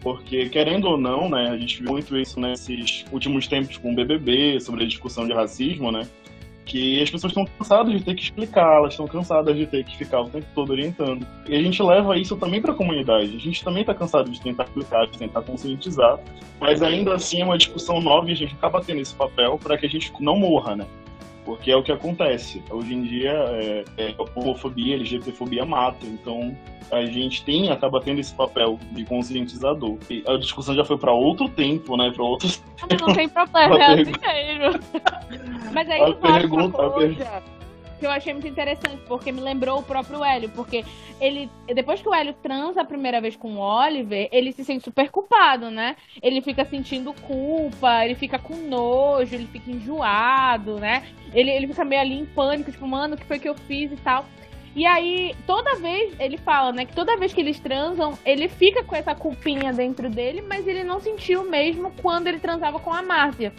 Porque, querendo ou não, né, a gente viu muito isso nesses últimos tempos com o BBB, sobre a discussão de racismo, né? que as pessoas estão cansadas de ter que explicar, elas estão cansadas de ter que ficar o tempo todo orientando. E a gente leva isso também para a comunidade. A gente também está cansado de tentar explicar, de tentar conscientizar, mas ainda assim é uma discussão nova e a gente acaba tendo esse papel para que a gente não morra, né? Porque é o que acontece. Hoje em dia, é, é, a homofobia, a LGBTfobia mata. Então, a gente tem, acaba tendo esse papel de conscientizador. E a discussão já foi para outro tempo, né? Para outros. Não, não tem (laughs) problema, é assim mesmo. Mas aí, a pergunta, uma coisa que eu achei muito interessante, porque me lembrou o próprio Hélio, porque ele, depois que o Hélio transa a primeira vez com o Oliver, ele se sente super culpado, né? Ele fica sentindo culpa, ele fica com nojo, ele fica enjoado, né? Ele, ele fica meio ali em pânico, tipo, mano, o que foi que eu fiz e tal. E aí, toda vez, ele fala, né, que toda vez que eles transam, ele fica com essa culpinha dentro dele, mas ele não sentiu mesmo quando ele transava com a Márcia.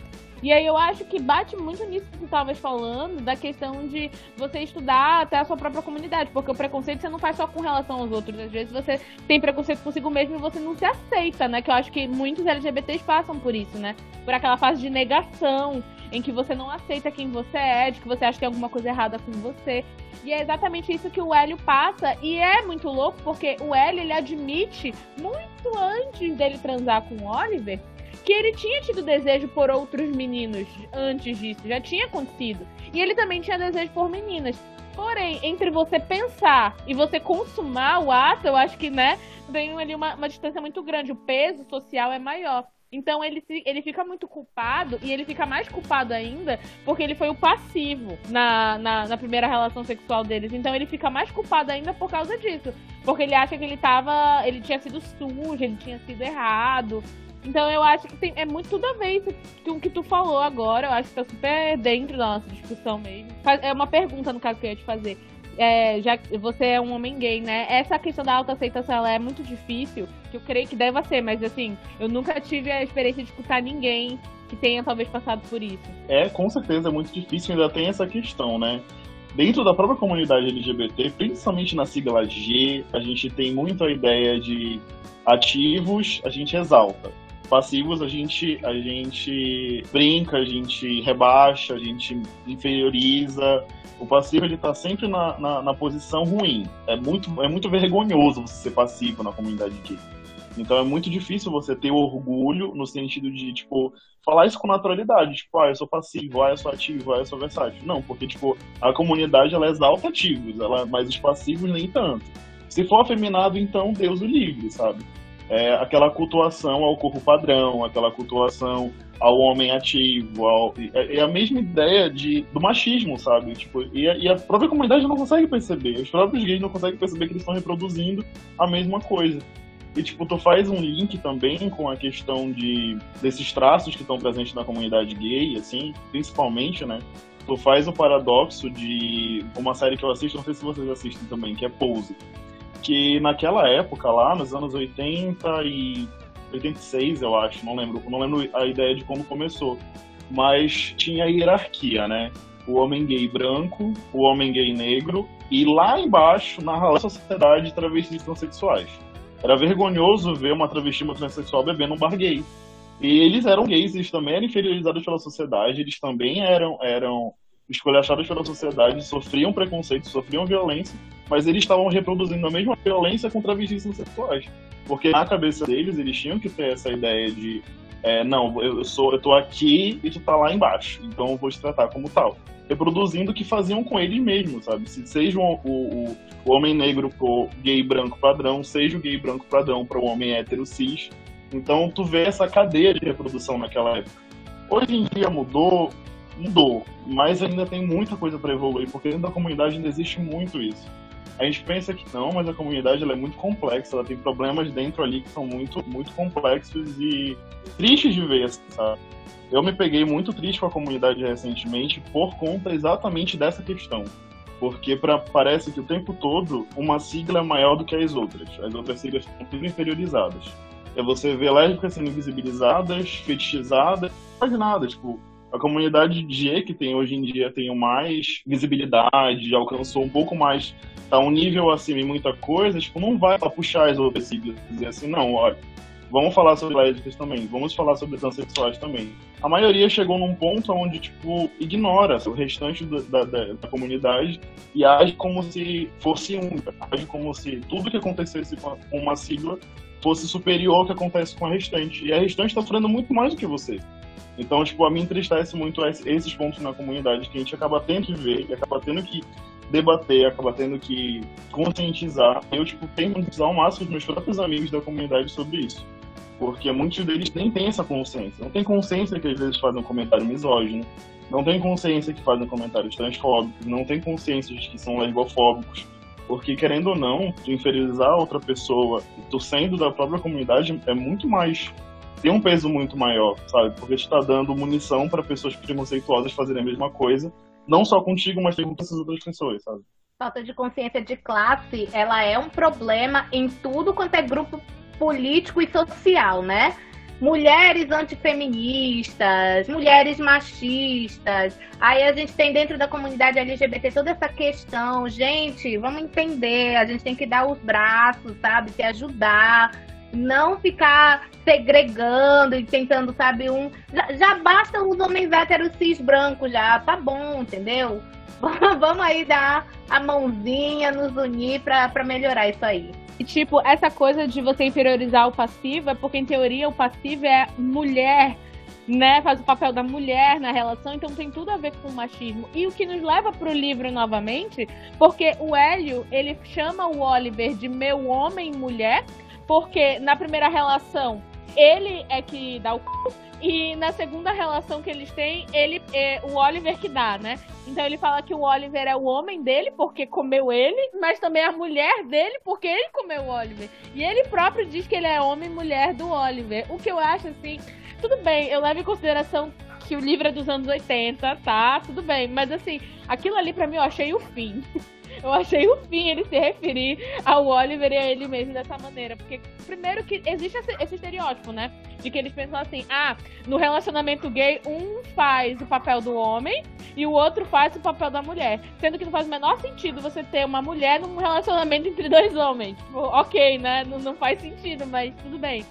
E aí eu acho que bate muito nisso que tu estavas falando, da questão de você estudar até a sua própria comunidade, porque o preconceito você não faz só com relação aos outros, às vezes você tem preconceito consigo mesmo e você não se aceita, né? Que eu acho que muitos LGBTs passam por isso, né? Por aquela fase de negação, em que você não aceita quem você é, de que você acha que tem alguma coisa errada com você. E é exatamente isso que o Hélio passa, e é muito louco, porque o Hélio, ele admite, muito antes dele transar com o Oliver, que ele tinha tido desejo por outros meninos antes disso, já tinha acontecido. E ele também tinha desejo por meninas. Porém, entre você pensar e você consumar o ato, eu acho que, né, tem ali uma, uma distância muito grande. O peso social é maior. Então ele, ele fica muito culpado e ele fica mais culpado ainda porque ele foi o passivo na, na, na, primeira relação sexual deles. Então ele fica mais culpado ainda por causa disso. Porque ele acha que ele tava. ele tinha sido sujo, ele tinha sido errado. Então eu acho que tem, é muito tudo a ver com o que tu falou agora. Eu acho que tá super dentro da nossa discussão mesmo. É uma pergunta, no caso, que eu ia te fazer. É, já que você é um homem gay, né? Essa questão da autoaceitação ela é muito difícil, que eu creio que deva ser, mas assim, eu nunca tive a experiência de escutar ninguém que tenha talvez passado por isso. É, com certeza é muito difícil, ainda tem essa questão, né? Dentro da própria comunidade LGBT, principalmente na sigla G, a gente tem muito a ideia de ativos, a gente exalta passivos a gente, a gente brinca, a gente rebaixa, a gente inferioriza. O passivo ele tá sempre na, na, na, posição ruim. É muito, é muito vergonhoso você ser passivo na comunidade gay. Então é muito difícil você ter orgulho no sentido de, tipo, falar isso com naturalidade. Tipo, ah, eu sou passivo, ah, eu sou ativo, ah, eu sou versátil. Não, porque, tipo, a comunidade, ela exalta ativos, ela, mas os passivos nem tanto. Se for afeminado, então, Deus o livre, sabe? É aquela cultuação ao corpo padrão, aquela cultuação ao homem ativo, ao, é, é, a mesma ideia de, do machismo, sabe? Tipo, e, a, e a própria comunidade não consegue perceber, os próprios gays não conseguem perceber que eles estão reproduzindo a mesma coisa. E, tipo, tu faz um link também com a questão de desses traços que estão presentes na comunidade gay, assim, principalmente, né? Tu faz o paradoxo de uma série que eu assisto, não sei se vocês assistem também, que é Pose que naquela época lá, nos anos 80 e 86, eu acho, não lembro, não lembro a ideia de como começou, mas tinha hierarquia, né? O homem gay branco, o homem gay negro e lá embaixo, na sociedade, travestis transexuais. Era vergonhoso ver uma travesti uma transexual bebendo um bar gay. E eles eram gays, eles também eram inferiorizados pela sociedade, eles também eram, eram esculhachados pela sociedade, sofriam preconceito, sofriam violência, mas eles estavam reproduzindo a mesma violência contra travestis sexuais. Porque na cabeça deles, eles tinham que ter essa ideia de é, não, eu sou, eu tô aqui e tu tá lá embaixo, então eu vou te tratar como tal. Reproduzindo o que faziam com eles mesmos, sabe? Se seja o, o, o homem negro pro gay branco padrão, seja o gay branco padrão para o homem hétero cis. Então tu vê essa cadeia de reprodução naquela época. Hoje em dia mudou, mudou, mas ainda tem muita coisa para evoluir, porque dentro da comunidade ainda existe muito isso. A gente pensa que não, mas a comunidade ela é muito complexa, ela tem problemas dentro ali que são muito, muito complexos e tristes de ver, sabe? Eu me peguei muito triste com a comunidade recentemente por conta exatamente dessa questão. Porque pra, parece que o tempo todo uma sigla é maior do que as outras. As outras siglas estão tudo inferiorizadas. É você ver lésbicas sendo invisibilizadas, fetichizadas, não faz nada. Tipo, a comunidade G que tem hoje em dia tem mais visibilidade, alcançou um pouco mais, tá um nível acima em muita coisa, tipo, não vai puxar as outras siglas dizer assim, não, olha, vamos falar sobre lésbicas também, vamos falar sobre transexuais também. A maioria chegou num ponto onde, tipo, ignora o restante da, da, da comunidade e age como se fosse única, age como se tudo que acontecesse com uma sigla fosse superior ao que acontece com a restante. E a restante está sofrendo muito mais do que você. Então, tipo, a mim entristece muito esses pontos na comunidade que a gente acaba tendo que ver, que acaba tendo que debater, acaba tendo que conscientizar. Eu, tipo, tento conscientizar ao máximo os meus próprios amigos da comunidade sobre isso porque muitos deles nem têm essa consciência. Não tem consciência que às vezes fazem um comentário misógino, não tem consciência que fazem comentários transfóbicos, não tem consciência de que são lesbofóbicos. Porque, querendo ou não, inferiorizar outra pessoa, tu sendo da própria comunidade, é muito mais. Tem um peso muito maior, sabe? Porque está dando munição para pessoas preconceituosas fazerem a mesma coisa, não só contigo, mas com essas outras pessoas, sabe? Falta de consciência de classe, ela é um problema em tudo quanto é grupo político e social, né? Mulheres antifeministas, mulheres machistas. Aí a gente tem dentro da comunidade LGBT toda essa questão. Gente, vamos entender, a gente tem que dar os braços, sabe? Se ajudar, não ficar segregando e tentando, sabe, um. Já, já basta os homens héteros cis brancos, já, tá bom, entendeu? (laughs) Vamos aí dar a mãozinha, nos unir para melhorar isso aí. E, tipo, essa coisa de você inferiorizar o passivo é porque, em teoria, o passivo é mulher, né? Faz o papel da mulher na relação, então tem tudo a ver com o machismo. E o que nos leva pro livro novamente, porque o Hélio, ele chama o Oliver de meu homem mulher, porque na primeira relação ele é que dá o cu, e na segunda relação que eles têm, ele é o Oliver que dá, né? Então ele fala que o Oliver é o homem dele porque comeu ele, mas também a mulher dele porque ele comeu o Oliver. E ele próprio diz que ele é homem e mulher do Oliver. O que eu acho assim, tudo bem, eu levo em consideração que o livro é dos anos 80, tá? Tudo bem, mas assim, aquilo ali para mim eu achei o fim. (laughs) Eu achei o fim ele se referir ao Oliver e a ele mesmo dessa maneira. Porque, primeiro, que existe esse, estereótipo, né? De que eles pensam assim: ah, no relacionamento gay, um faz o papel do homem e o outro faz o papel da mulher. Sendo que não faz o menor sentido você ter uma mulher num relacionamento entre dois homens. Tipo, ok, né? Não, não faz sentido, mas tudo bem.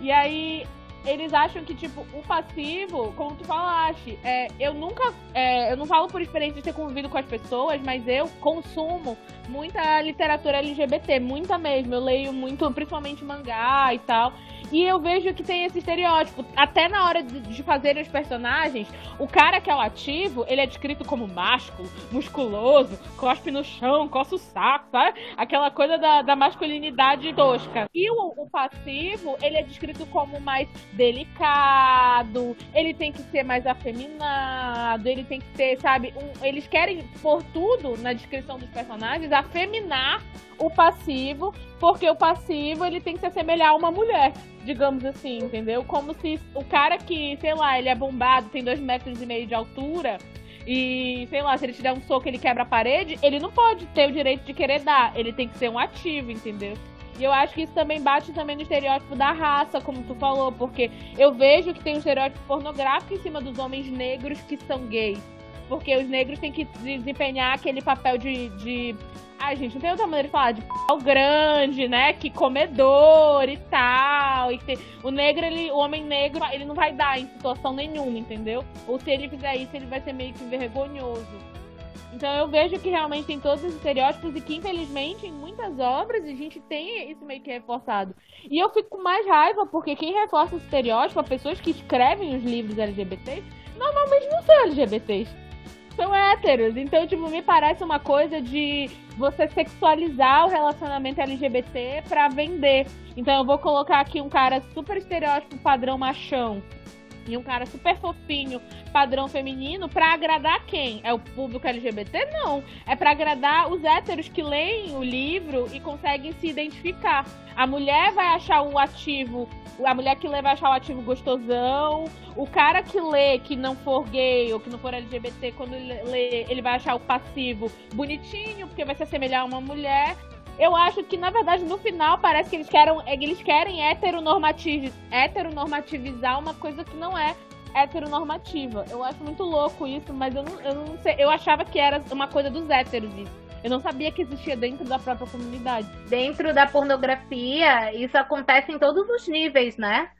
E aí, eles acham que, tipo, o passivo, como tu falaste, é, eu nunca. É, eu não falo por experiência de ter convivido com as pessoas, mas eu consumo muita literatura LGBT, muita mesmo. Eu leio muito, principalmente mangá e tal. E eu vejo que tem esse estereótipo. Até na hora de, de os personagens, o cara que é o ativo, ele é descrito como másculo, musculoso, cospe no chão, coça o saco, sabe? Aquela coisa da, da masculinidade tosca. E o, o passivo, ele é descrito como mais delicado, ele tem que ser mais afeminado, ele tem que ter, sabe? Um, eles querem, por tudo, na descrição dos personagens, afeminar o passivo, porque o passivo ele tem que se assemelhar a uma mulher, digamos assim, entendeu? Como se o cara que, sei lá, ele é bombado, tem dois metros e meio de altura, e, sei lá, se ele te der um soco ele quebra a parede, ele não pode ter o direito de querer dar, ele tem que ser um ativo, entendeu? E eu acho que isso também bate também no estereótipo da raça, como tu falou, porque eu vejo que tem um estereótipo pornográfico em cima dos homens negros que são gays. Porque os negros têm que desempenhar aquele papel de, de Ai, gente, não tem outra maneira de falar de pau grande, né? Que comedor e tal. E que o negro, ele, o homem negro, ele não vai dar em situação nenhuma, entendeu? Ou se ele fizer isso, ele vai ser meio que vergonhoso. Então eu vejo que realmente tem todos esses estereótipos e que, infelizmente, em muitas obras a gente tem isso meio que reforçado. E eu fico com mais raiva porque quem reforça esse estereótipo, as pessoas que escrevem os livros LGBTs, normalmente não são LGBTs são héteros. Então, tipo, me parece uma coisa de você sexualizar o relacionamento LGBT pra vender. Então eu vou colocar aqui um cara super estereótipo padrão machão. E um cara super fofinho, padrão feminino, pra agradar quem? É o público LGBT? Não. É pra agradar os héteros que leem o livro e conseguem se identificar. A mulher vai achar o ativo, a mulher que lê vai achar o ativo gostosão, o cara que lê, que não for gay ou que não for LGBT, quando lê, ele vai achar o passivo bonitinho, porque vai se assemelhar a uma mulher eu acho que, na verdade, no final parece que eles querem, eles querem heteronormativ, heteronormativizar uma coisa que não é heteronormativa. Eu acho muito louco isso, mas eu não, eu não sei. Eu achava que era uma coisa dos héteros isso. Eu não sabia que existia dentro da própria comunidade. Dentro da pornografia, isso acontece em todos os níveis, né?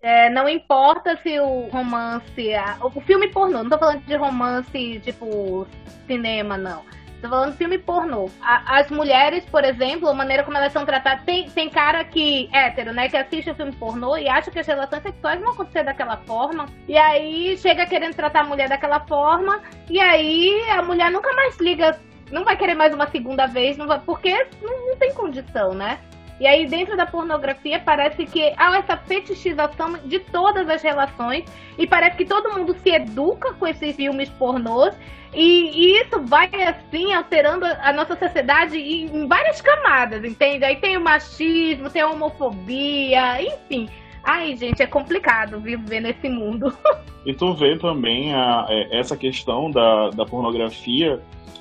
É, não importa se o romance. O filme pornô, não tô falando de romance tipo cinema, não Tô falando filme pornô. A, as mulheres, por exemplo, a maneira como elas são tratadas. Tem, tem cara que, hétero, né, que assiste o filme pornô e acha que as relações sexuais vão acontecer daquela forma. E aí chega querendo tratar a mulher daquela forma. E aí a mulher nunca mais liga. Não vai querer mais uma segunda vez, não vai, porque não, não tem condição, né? E aí, dentro da pornografia, parece que há essa fetichização de todas as relações. E parece que todo mundo se educa com esses filmes pornôs. E, e isso vai, assim, alterando a nossa sociedade em, em várias camadas, entende? Aí tem o machismo, tem a homofobia, enfim. Ai, gente, é complicado viver nesse mundo. (laughs) E tu vê também a, é, essa questão da, da pornografia,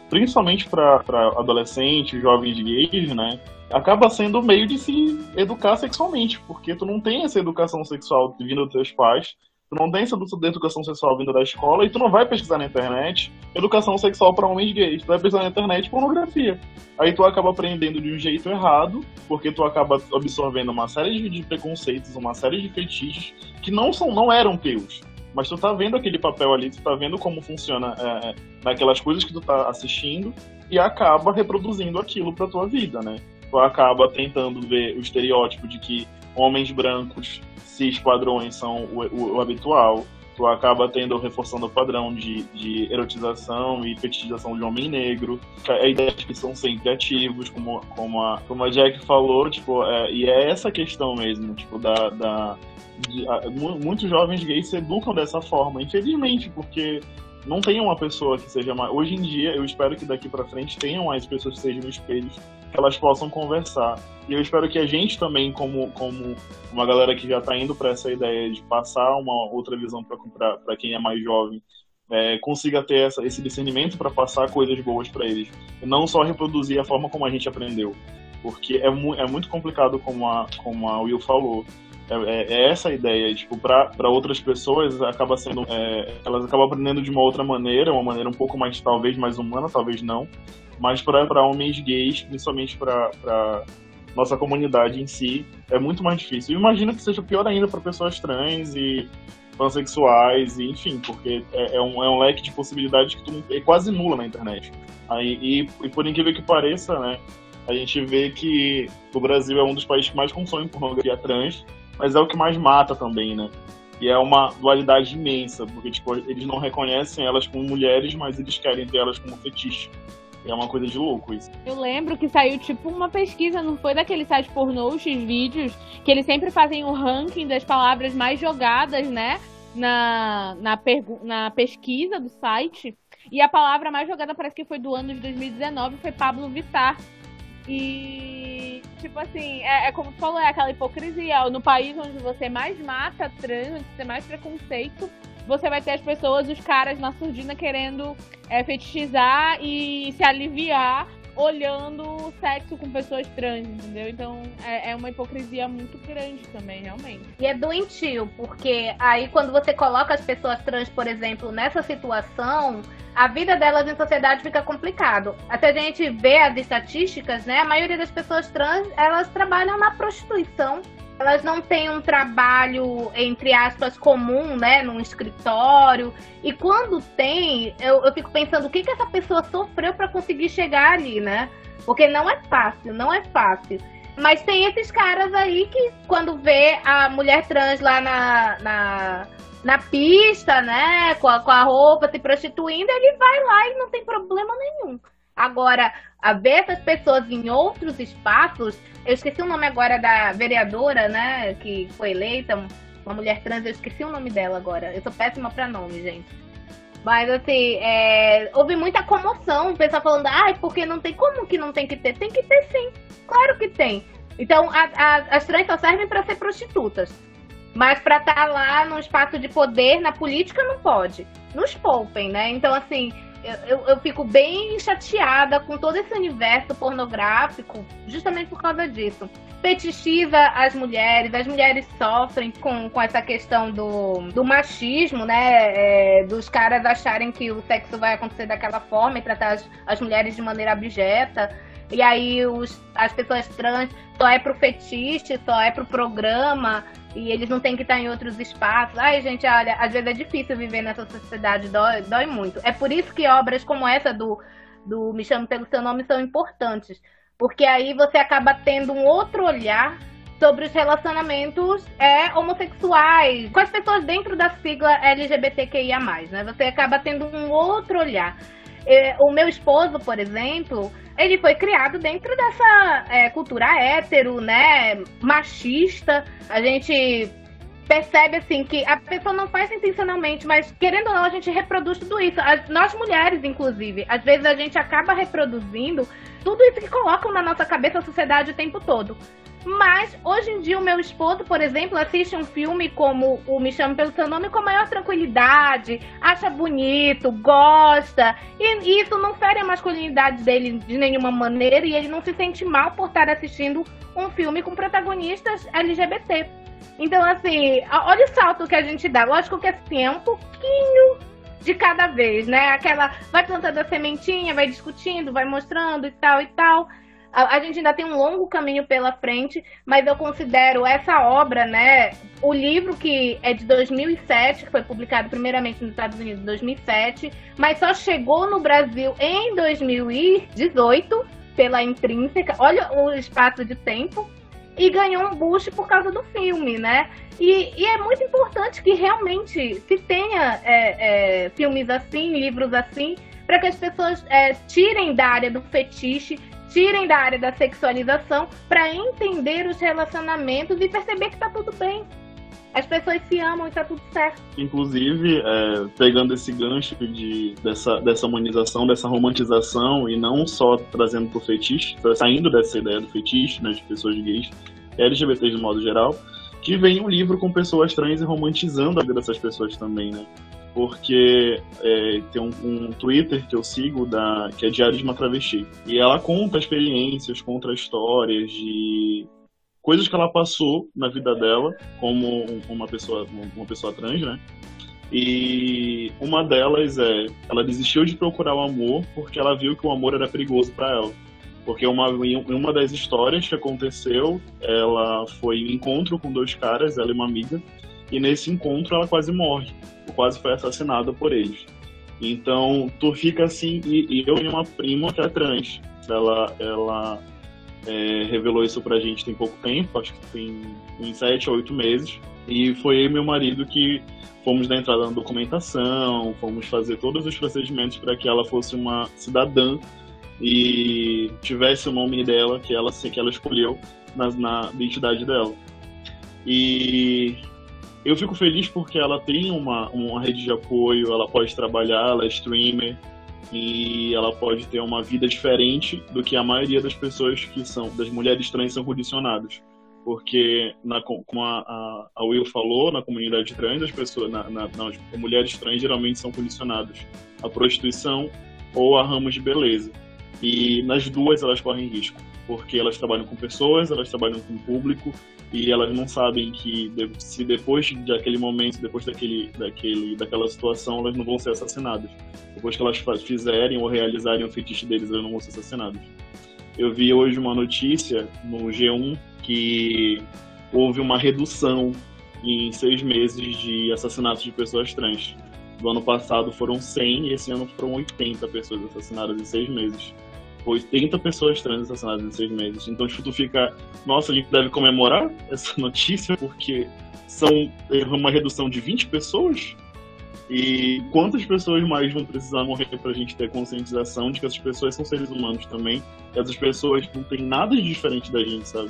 principalmente para adolescentes, jovens gays, né? Acaba sendo o meio de se educar sexualmente, porque tu não tem essa educação sexual vindo dos teus pais, tu não tem essa educação sexual vindo da escola e tu não vai pesquisar na internet educação sexual para homens gays, tu vai pesquisar na internet pornografia. Aí tu acaba aprendendo de um jeito errado, porque tu acaba absorvendo uma série de preconceitos, uma série de fetiches que não são, não eram teus. Mas tu tá vendo aquele papel ali, tu tá vendo como funciona é, é naquelas coisas que tu tá assistindo e acaba reproduzindo aquilo pra tua vida, né? Tu acaba tentando ver o estereótipo de que homens brancos, cis padrões são o, o, o habitual. Tu acaba tendo, reforçando o padrão de, de erotização e fetichização de homem negro. A ideia de que são sempre ativos, como, como, a, como a Jack falou, tipo, é, e é essa questão mesmo, tipo, da, da de, a, muitos jovens gays se educam dessa forma, infelizmente, porque não tem uma pessoa que seja mais. Hoje em dia, eu espero que daqui para frente tenham mais pessoas que sejam espelhos, que elas possam conversar. E eu espero que a gente também, como, como uma galera que já está indo para essa ideia de passar uma outra visão para quem é mais jovem, é, consiga ter essa, esse discernimento para passar coisas boas para eles. E não só reproduzir a forma como a gente aprendeu. Porque é, mu é muito complicado, como a, como a Will falou. É, é, é, essa a ideia, tipo, para outras pessoas acaba sendo, é, elas acabam aprendendo de uma outra maneira, uma maneira um pouco mais, talvez, mais humana, talvez não, mas para homens gays, principalmente para nossa comunidade em si, é muito mais difícil. Eu imagino que seja pior ainda para pessoas trans e pansexuais, e, enfim, porque é, é, um, é um leque de possibilidades que tu, é quase nula na internet. Aí, e, e por incrível que pareça, né, a gente vê que o Brasil é um dos países que mais consome pornografia trans, mas é o que mais mata também, né? E é uma dualidade imensa, porque tipo, eles não reconhecem elas como mulheres, mas eles querem ter elas como fetiche. É uma coisa de louco isso. Eu lembro que saiu tipo uma pesquisa, não foi daquele site pornô, X vídeos, que eles sempre fazem o ranking das palavras mais jogadas, né? Na, na, na pesquisa do site. E a palavra mais jogada parece que foi do ano de 2019, foi Pablo Vittar. E, tipo assim, é, é como tu falou, é aquela hipocrisia. No país onde você mais mata trans, onde você tem mais preconceito, você vai ter as pessoas, os caras na surdina querendo é, fetichizar e se aliviar olhando sexo com pessoas trans, entendeu? Então é, é, uma hipocrisia muito grande também, realmente. E é doentio, porque aí quando você coloca as pessoas trans, por exemplo, nessa situação, a vida delas em sociedade fica complicado. Até a gente vê as estatísticas, né? A maioria das pessoas trans, elas trabalham na prostituição elas não têm um trabalho, entre aspas, comum, né, num escritório. E quando tem, eu, eu fico pensando o que, que essa pessoa sofreu para conseguir chegar ali, né? Porque não é fácil, não é fácil. Mas tem esses caras aí que, quando vê a mulher trans lá na, na, na pista, né, com a, com a roupa se prostituindo, ele vai lá e não tem problema nenhum. Agora, ver essas pessoas em outros espaços, eu esqueci o nome agora da vereadora, né, que foi eleita, uma mulher trans, eu esqueci o nome dela agora. Eu sou péssima pra nome, gente. Mas assim, é, houve muita comoção, o pessoal falando, ai, ah, porque não tem como que não tem que ter? Tem que ter sim, claro que tem. Então a, a, as trans só servem para ser prostitutas. Mas para estar tá lá no espaço de poder, na política, não pode. Nos poupem, né? Então, assim, eu, eu, fico bem chateada com todo esse universo pornográfico, justamente por causa disso. Fetichiza as mulheres, as mulheres sofrem com, com essa questão do, do machismo, né? É, dos caras acharem que o sexo vai acontecer daquela forma e tratar as, as mulheres de maneira abjeta. E aí os, as pessoas trans só é pro fetiche, só é pro programa, e eles não têm que estar em outros espaços. Ai, gente, olha, às vezes é difícil viver nessa sociedade, dói, dói muito. É por isso que obras como essa do, do Me Chame Pelo Seu Nome são importantes. Porque aí você acaba tendo um outro olhar sobre os relacionamentos é, homossexuais, com as pessoas dentro da sigla LGBTQIA+, né? Você acaba tendo um outro olhar. É, o meu esposo, por exemplo, ele foi criado dentro dessa é, cultura hétero, né, machista. A gente percebe assim que a pessoa não faz intencionalmente, mas querendo ou não, a gente reproduz tudo isso. As, nós mulheres, inclusive, às vezes a gente acaba reproduzindo tudo isso que colocam na nossa cabeça a sociedade o tempo todo. Mas hoje em dia o meu esposo, por exemplo, assiste um filme como o Me Chame Pelo Seu Nome com a maior tranquilidade, acha bonito, gosta. E isso não fere a masculinidade dele de nenhuma maneira e ele não se sente mal por estar assistindo um filme com protagonistas LGBT. Então, assim, olha o salto que a gente dá. Lógico que assim, é um pouquinho de cada vez, né? Aquela vai plantando a sementinha, vai discutindo, vai mostrando e tal e tal a, a, gente ainda tem um longo caminho pela frente, mas eu considero essa obra, né, o livro que é de 2007, que foi publicado primeiramente nos Estados Unidos em 2007, mas só chegou no Brasil em 2018 pela Intrínseca. Olha o espaço de tempo e ganhou um boost por causa do filme, né? E, e é muito importante que realmente se tenha é, é, filmes assim, livros assim, para que as pessoas é, tirem da área do fetiche tirem da área da sexualização para entender os relacionamentos e perceber que tá tudo bem. As pessoas se amam e tá tudo certo. Inclusive, é, pegando esse gancho de, dessa, dessa humanização, dessa romantização, e não só trazendo pro fetiche, saindo dessa ideia do fetiche, né, de pessoas gays, LGBTs de modo geral, que vem um livro com pessoas trans e romantizando a vida dessas pessoas também, né? Porque é, tem um, um, Twitter que eu sigo da, que é Diário de uma Travesti. E ela conta experiências, conta histórias de coisas que ela passou na vida dela como uma pessoa, uma pessoa trans, né? E uma delas é, ela desistiu de procurar o amor porque ela viu que o amor era perigoso para ela. Porque uma, em uma das histórias que aconteceu, ela foi em encontro com dois caras, ela e uma amiga, e nesse encontro ela quase morre, quase foi assassinada por eles. Então tu fica assim, e, e eu e uma prima que é trans, ela, ela é, revelou isso pra gente tem pouco tempo, acho que tem uns sete ou oito meses, e foi eu meu marido que fomos dar entrada na documentação, fomos fazer todos os procedimentos para que ela fosse uma cidadã e tivesse o nome dela que ela que ela escolheu na, na identidade dela. E eu fico feliz porque ela tem uma, uma rede de apoio, ela pode trabalhar, ela é streamer e ela pode ter uma vida diferente do que a maioria das pessoas que são, das mulheres trans são condicionadas. Porque, na, como a, a, Will falou, na comunidade trans, as pessoas, na, na, mulheres trans geralmente são condicionadas à prostituição ou a ramos de beleza. E nas duas elas correm risco, porque elas trabalham com pessoas, elas trabalham com público e elas não sabem que se depois daquele momento, depois daquele, daquele, daquela situação, elas não vão ser assassinadas. Depois que elas fizerem ou realizarem o fetiche deles, elas não vão ser assassinadas. Eu vi hoje uma notícia no G1 que houve uma redução em seis meses de assassinatos de pessoas trans. Do ano passado foram 100 e esse ano foram 80 pessoas assassinadas em seis meses. 80 pessoas trans assassinadas em seis meses. Então, tipo, tu fica, nossa, a gente deve comemorar (laughs) essa notícia porque são uma redução de 20 pessoas. E quantas pessoas mais vão precisar morrer pra gente ter conscientização de que essas pessoas são seres humanos também? Essas pessoas não têm nada de diferente da gente, sabe?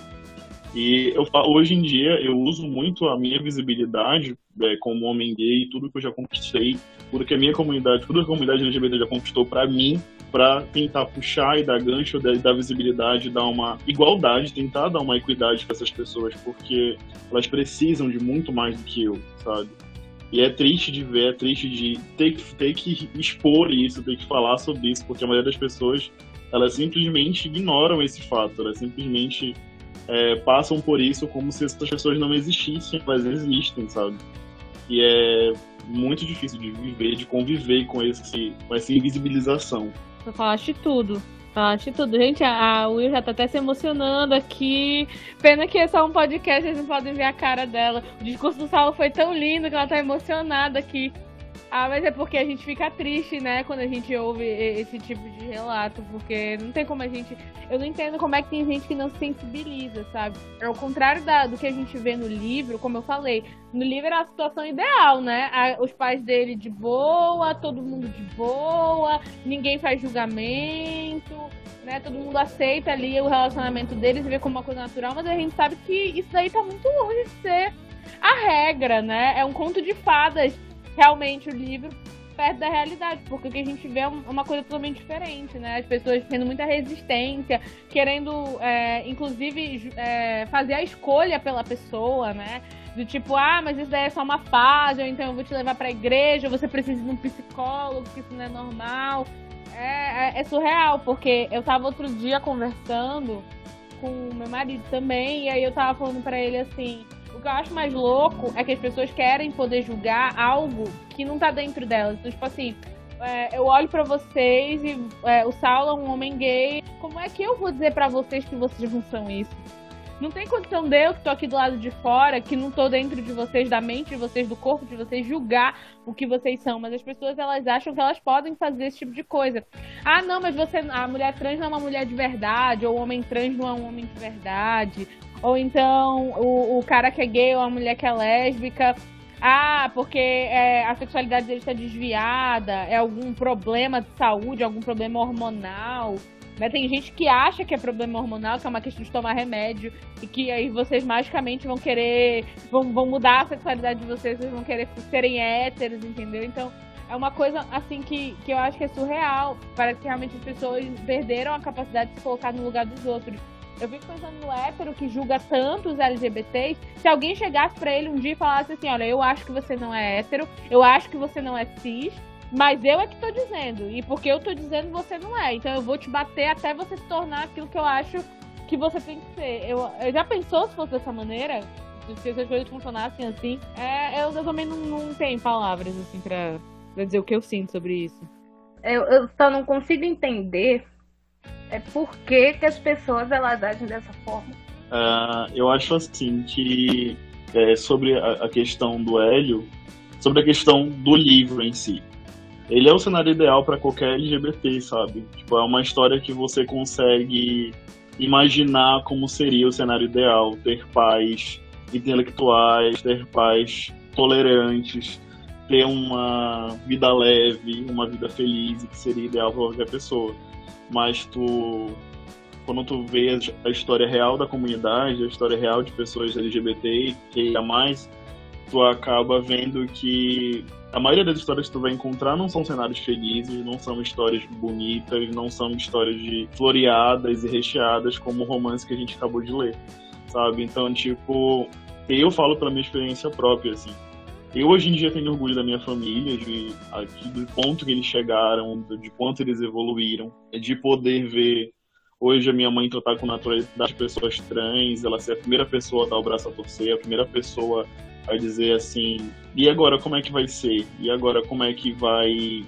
E eu, hoje em dia eu uso muito a minha visibilidade é, como homem gay, tudo que eu já conquistei, tudo que a minha comunidade, tudo que a comunidade LGBT já conquistou para mim, para tentar puxar e dar gancho, dar, visibilidade, dar uma igualdade, tentar dar uma equidade para essas pessoas, porque elas precisam de muito mais do que eu, sabe? E é triste de ver, é triste de ter, ter que expor isso, ter que falar sobre isso, porque a maioria das pessoas, elas simplesmente ignoram esse fato, elas simplesmente é, passam por isso como se essas pessoas não existissem, mas existem, sabe? E é muito difícil de viver, de conviver com, esse, com essa invisibilização. Você falaste tudo. Falaste tudo. Gente, a Will já tá até se emocionando aqui. Pena que é só um podcast, eles não podem ver a cara dela. O discurso do Saulo foi tão lindo que ela tá emocionada aqui. Ah, mas é porque a gente fica triste, né, quando a gente ouve esse tipo de relato, porque não tem como a gente. Eu não entendo como é que tem gente que não se sensibiliza, sabe? Ao contrário da, do que a gente vê no livro, como eu falei, no livro era a situação ideal, né? Os pais dele de boa, todo mundo de boa, ninguém faz julgamento, né? Todo mundo aceita ali o relacionamento deles e vê como uma coisa natural, mas a gente sabe que isso daí tá muito longe de ser a regra, né? É um conto de fadas realmente o livro perto da realidade, porque o que a gente vê é uma coisa totalmente diferente, né? As pessoas tendo muita resistência, querendo, é, inclusive, é, fazer a escolha pela pessoa, né? Do tipo, ah, mas isso daí é só uma fase, ou então eu vou te levar pra igreja, você precisa de um psicólogo, que isso não é normal. É, é, é surreal, porque eu tava outro dia conversando com meu marido também, e aí eu tava falando para ele assim, o que eu acho mais louco é que as pessoas querem poder julgar algo que não tá dentro delas. Então, tipo assim, é, eu olho para vocês e é, o Saulo é um homem gay. Como é que eu vou dizer para vocês que vocês não são isso? Não tem condição de eu que tô aqui do lado de fora, que não tô dentro de vocês, da mente de vocês, do corpo de vocês, julgar o que vocês são. Mas as pessoas, elas acham que elas podem fazer esse tipo de coisa. Ah, não, mas você, a mulher trans não é uma mulher de verdade, ou o homem trans não é um homem de verdade. Ou então o, o cara que é gay ou a mulher que é lésbica. Ah, porque é, a sexualidade dele está desviada, é algum problema de saúde, algum problema hormonal. Né? Tem gente que acha que é problema hormonal, que é uma questão de tomar remédio, e que aí vocês magicamente vão querer, vão, vão mudar a sexualidade de vocês, vocês vão querer serem héteros, entendeu? Então, é uma coisa assim que, que eu acho que é surreal. Parece que realmente as pessoas perderam a capacidade de se colocar no lugar dos outros. Eu fico pensando no hétero que julga tanto os LGBTs. Se alguém chegasse para ele um dia e falasse assim: Olha, eu acho que você não é hétero, eu acho que você não é cis, mas eu é que tô dizendo. E porque eu tô dizendo, você não é. Então eu vou te bater até você se tornar aquilo que eu acho que você tem que ser. Eu, eu já pensou se fosse dessa maneira? Se as coisas funcionassem assim? É, eu, eu também não, não tenho palavras assim pra, pra dizer o que eu sinto sobre isso. Eu, eu só não consigo entender é por que, que as pessoas elas agem dessa forma. Uh, eu acho assim que é, sobre a, a, questão do Hélio, sobre a questão do livro em si. Ele é o cenário ideal para qualquer LGBT, sabe? Tipo, é uma história que você consegue imaginar como seria o cenário ideal, ter pais intelectuais, ter pais tolerantes, ter uma vida leve, uma vida feliz, que seria ideal para qualquer pessoa mas tu quando tu vê a história real da comunidade, a história real de pessoas LGBT que mais, tu acaba vendo que a maioria das histórias que tu vai encontrar não são cenários felizes, não são histórias bonitas, não são histórias de floreadas e recheadas como o romance que a gente acabou de ler, sabe? Então, tipo, eu falo pela minha experiência própria, assim. Eu hoje em dia tenho orgulho da minha família, de, do ponto que eles chegaram, de quanto eles evoluíram, de poder ver hoje a minha mãe tratar com naturalidade pessoas trans, ela ser a primeira pessoa a dar o braço a torcer, a primeira pessoa a dizer assim, e agora como é que vai ser? E agora como é que vai...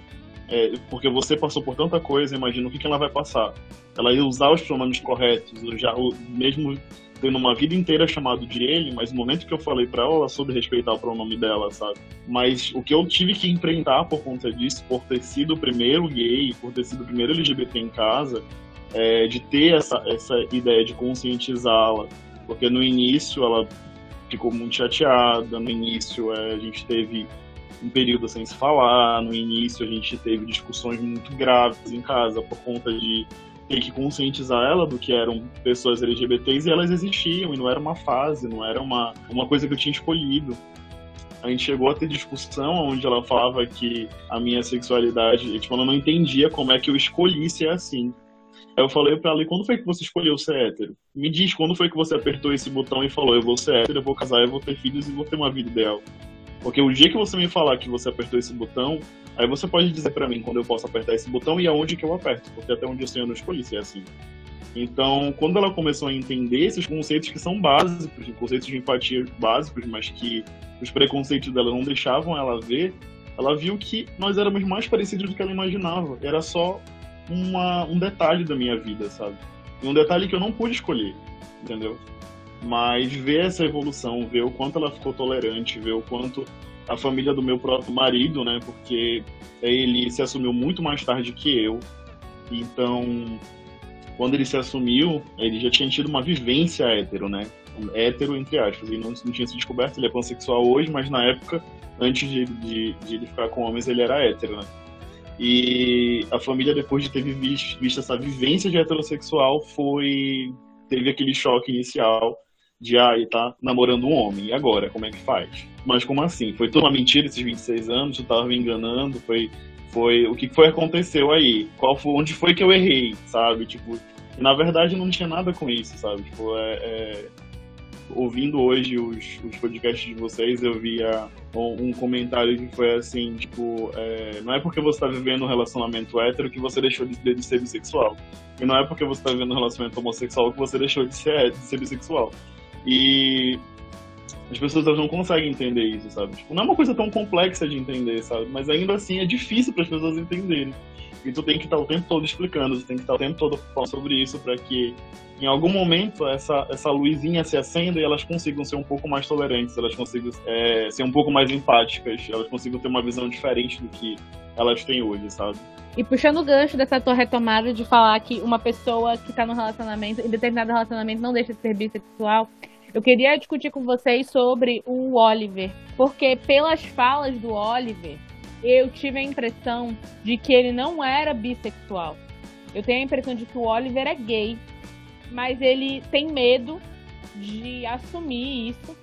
É, porque você passou por tanta coisa, imagina o que, que ela vai passar. Ela ia usar os pronomes corretos, já, mesmo tendo uma vida inteira chamado de ele, mas no momento que eu falei para ela, ela soube respeitar o pronome dela, sabe? Mas o que eu tive que enfrentar por conta disso, por ter sido o primeiro gay, por ter sido o primeiro LGBT em casa, é, de ter essa, essa ideia de conscientizá-la, porque no início ela ficou muito chateada, no início é, a gente teve um período sem se falar, no início a gente teve discussões muito graves em casa por conta de ter que conscientizar ela do que eram pessoas LGBTs e elas existiam, e não era uma fase, não era uma, uma coisa que eu tinha escolhido. A gente chegou a ter discussão onde ela falava que a minha sexualidade, tipo, ela não entendia como é que eu escolhi ser assim. Aí eu falei pra ela, e quando foi que você escolheu ser hétero? Me diz, quando foi que você apertou esse botão e falou, eu vou ser hétero, eu vou casar, eu vou ter filhos e vou ter uma vida ideal? Porque o dia que você me falar que você apertou esse botão, aí você pode dizer para mim quando eu posso apertar esse botão e aonde que eu aperto, porque até onde eu sei eu não escolhi ser assim. Então, quando ela começou a entender esses conceitos que são básicos, conceitos de empatia básicos, mas que os preconceitos dela não deixavam ela ver, ela viu que nós éramos mais parecidos do que ela imaginava. Era só uma, um detalhe da minha vida, sabe? E um detalhe que eu não pude escolher, entendeu? Mas ver essa evolução, ver o quanto ela ficou tolerante, ver o quanto a família do meu próprio marido, né? Porque ele se assumiu muito mais tarde que eu. Então, quando ele se assumiu, ele já tinha tido uma vivência hétero, né? Hétero, entre aspas. Ele não, não tinha se descoberto, ele é pansexual hoje, mas na época, antes de, de, de ele ficar com homens, ele era hétero, né? E a família, depois de ter visto, visto essa vivência de heterossexual, foi teve aquele choque inicial de, ah, tá namorando um homem, e agora, como é que faz? Mas como assim? Foi toda uma mentira esses 26 anos, tu tava me enganando, foi, foi, o que foi aconteceu aí? Qual foi, onde foi que eu errei, sabe? Tipo, na verdade não tinha nada com isso, sabe? Tipo, é, é ouvindo hoje os, os podcasts de vocês, eu via um, comentário que foi assim, tipo, é, não é porque você tá vivendo um relacionamento hétero que você deixou de, de ser bissexual. E não é porque você tá vivendo um relacionamento homossexual que você deixou de ser, de ser bissexual. E as pessoas não conseguem entender isso, sabe? Tipo, não é uma coisa tão complexa de entender, sabe? Mas ainda assim é difícil para as pessoas entenderem. E tu tem que estar o tempo todo explicando, tu tem que estar o tempo todo falando sobre isso para que em algum momento essa, essa luzinha se acenda e elas consigam ser um pouco mais tolerantes, elas consigam é, ser um pouco mais empáticas, elas consigam ter uma visão diferente do que elas têm hoje, sabe? E puxando o gancho dessa tua retomada de falar que uma pessoa que está no relacionamento, em determinado relacionamento, não deixa de ser bissexual, eu queria discutir com vocês sobre o Oliver. Porque pelas falas do Oliver, eu tive a impressão de que ele não era bissexual. Eu tenho a impressão de que o Oliver é gay, mas ele tem medo de assumir isso.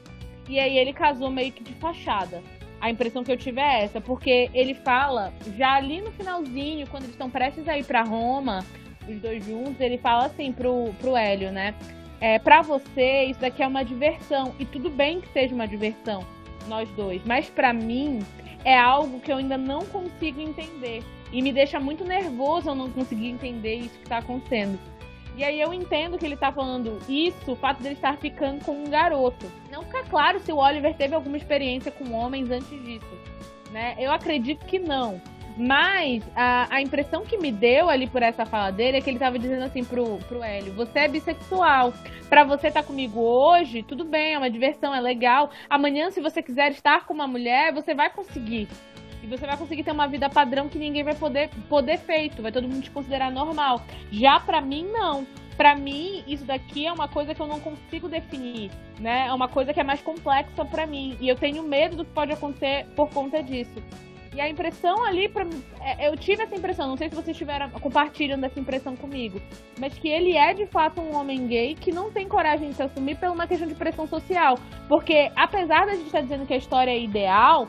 E aí ele casou meio que de fachada. A impressão que eu tive é essa, porque ele fala, já ali no finalzinho, quando eles estão prestes a ir para Roma, os dois juntos, ele fala assim pro, pro Hélio, né? É, para você, isso daqui é uma diversão. E tudo bem que seja uma diversão, nós dois. Mas para mim, é algo que eu ainda não consigo entender. E me deixa muito nervoso eu não conseguir entender isso que está acontecendo. E aí eu entendo que ele tá falando isso, o fato dele estar ficando com um garoto. Não fica claro se o Oliver teve alguma experiência com homens antes disso. Né? Eu acredito que não. Mas a, a impressão que me deu ali por essa fala dele é que ele tava dizendo assim pro, pro Hélio: você é bissexual. Pra você estar tá comigo hoje, tudo bem, é uma diversão, é legal. Amanhã, se você quiser estar com uma mulher, você vai conseguir. E você vai conseguir ter uma vida padrão que ninguém vai poder, poder feito, vai todo mundo te considerar normal. Já pra mim, não. Pra mim, isso daqui é uma coisa que eu não consigo definir, né? É uma coisa que é mais complexa para mim. E eu tenho medo do que pode acontecer por conta disso. E a impressão ali, pra, é, eu tive essa impressão, não sei se vocês tiveram compartilhando essa impressão comigo, mas que ele é de fato um homem gay que não tem coragem de se assumir por uma questão de pressão social. Porque apesar da gente estar dizendo que a história é ideal,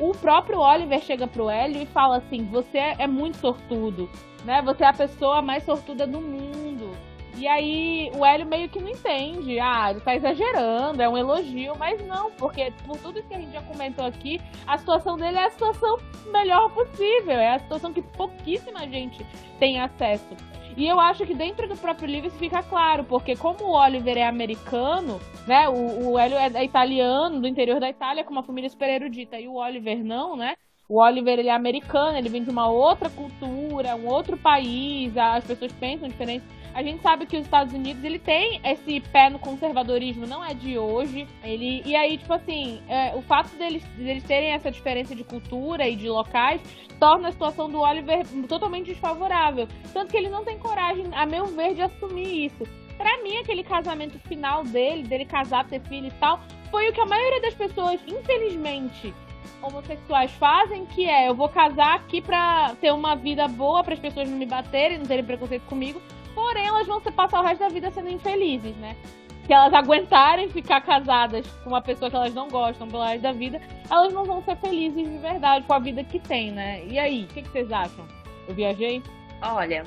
o próprio Oliver chega pro Hélio e fala assim: você é muito sortudo, né? Você é a pessoa mais sortuda do mundo. E aí o Hélio meio que não entende. Ah, ele tá exagerando, é um elogio, mas não, porque por tudo que a gente já comentou aqui, a situação dele é a situação melhor possível, é a situação que pouquíssima gente tem acesso. E eu acho que dentro do próprio livro isso fica claro, porque como o Oliver é americano, né? O, o Hélio é italiano, do interior da Itália, com uma família super erudita, e o Oliver não, né? O Oliver ele é americano, ele vem de uma outra cultura, um outro país, as pessoas pensam diferente a gente sabe que os Estados Unidos ele tem esse pé no conservadorismo, não é de hoje. Ele e aí tipo assim, é, o fato deles, deles terem essa diferença de cultura e de locais torna a situação do Oliver totalmente desfavorável, tanto que ele não tem coragem, a meu ver, de assumir isso. Para mim, aquele casamento final dele, dele casar, ter filho e tal, foi o que a maioria das pessoas, infelizmente, homossexuais fazem, que é eu vou casar aqui pra ter uma vida boa, para as pessoas não me baterem, não terem preconceito comigo, porém elas vão se passar o resto da vida sendo infelizes, né? Se elas aguentarem ficar casadas com uma pessoa que elas não gostam pelo resto da vida, elas não vão ser felizes de verdade com a vida que tem, né? E aí, o que, que vocês acham? Eu viajei? Olha,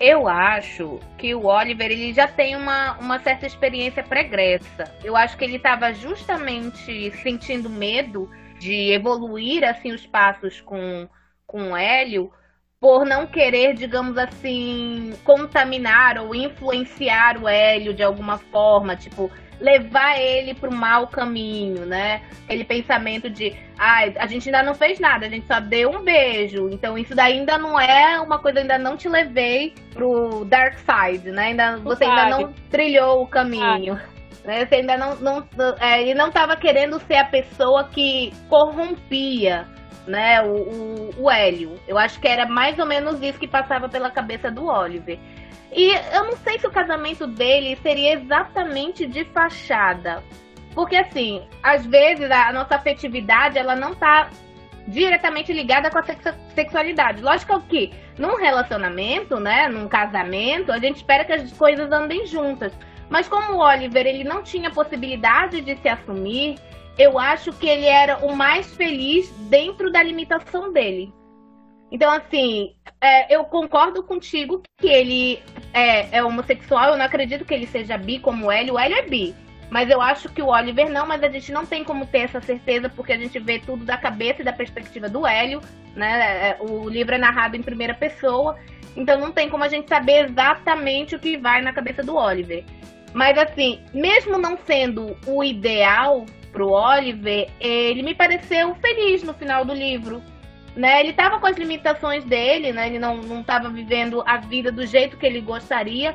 eu acho que o Oliver ele já tem uma, uma certa experiência pregressa. Eu acho que ele estava justamente sentindo medo de evoluir assim os passos com, com o Hélio por não querer, digamos assim, contaminar ou influenciar o Hélio de alguma forma, tipo, levar ele para o mau caminho, né? Aquele pensamento de, ah, a gente ainda não fez nada, a gente só deu um beijo, então isso daí ainda não é uma coisa, ainda não te levei pro dark side, né? Ainda, você ainda não trilhou o caminho. Né? Você ainda não, não é, ele não estava querendo ser a pessoa que corrompia né, o, o, o Hélio. Eu acho que era mais ou menos isso que passava pela cabeça do Oliver. E eu não sei se o casamento dele seria exatamente de fachada. Porque, assim, às vezes a nossa afetividade, ela não tá diretamente ligada com a sexualidade. Lógico que num relacionamento, né, num casamento, a gente espera que as coisas andem juntas. Mas como o Oliver, ele não tinha possibilidade de se assumir, eu acho que ele era o mais feliz dentro da limitação dele. Então, assim, é, eu concordo contigo que ele é, é, homossexual. Eu não acredito que ele seja bi como o Hélio. O Hélio é bi. Mas eu acho que o Oliver não, mas a gente não tem como ter essa certeza, porque a gente vê tudo da cabeça e da perspectiva do Hélio, né? É, o livro é narrado em primeira pessoa, então não tem como a gente saber exatamente o que vai na cabeça do Oliver. Mas assim, mesmo não sendo o ideal, pro Oliver, ele me pareceu feliz no final do livro. Né? Ele estava com as limitações dele, né? ele não estava vivendo a vida do jeito que ele gostaria.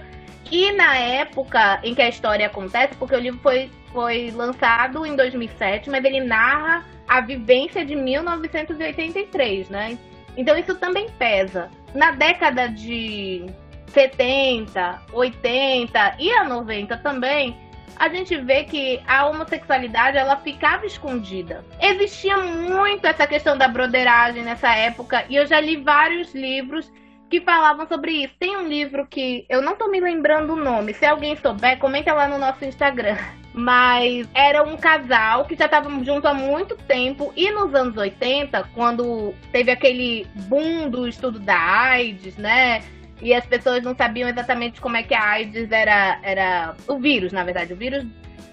E na época em que a história acontece, porque o livro foi, foi lançado em 2007, mas ele narra a vivência de 1983, né? Então isso também pesa. Na década de 70, 80 e a 90 também, a gente vê que a homossexualidade ela ficava escondida. Existia muito essa questão da broderagem nessa época e eu já li vários livros que falavam sobre isso. Tem um livro que eu não tô me lembrando o nome. Se alguém souber, comenta lá no nosso Instagram. (laughs) Mas era um casal que já estava junto há muito tempo e nos anos 80, quando teve aquele boom do estudo da AIDS, né? E as pessoas não sabiam exatamente como é que a AIDS era, era o vírus, na verdade. O vírus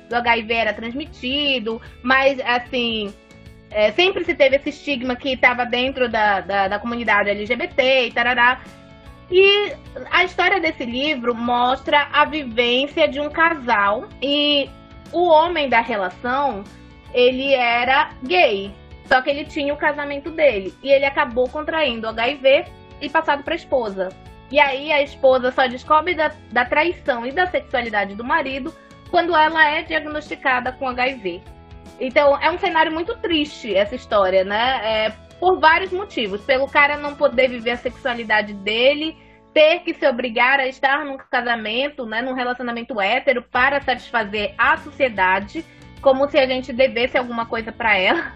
do HIV era transmitido, mas assim. É, sempre se teve esse estigma que estava dentro da, da, da, comunidade LGBT e tarará. E a história desse livro mostra a vivência de um casal e o homem da relação, ele era gay, só que ele tinha o casamento dele e ele acabou contraindo HIV e passado para a esposa. E aí a esposa só descobre da, da traição e da sexualidade do marido quando ela é diagnosticada com HIV. Então é um cenário muito triste essa história, né? É, por vários motivos. Pelo cara não poder viver a sexualidade dele, ter que se obrigar a estar num casamento, né, num relacionamento hétero para satisfazer a sociedade, como se a gente devesse alguma coisa para ela.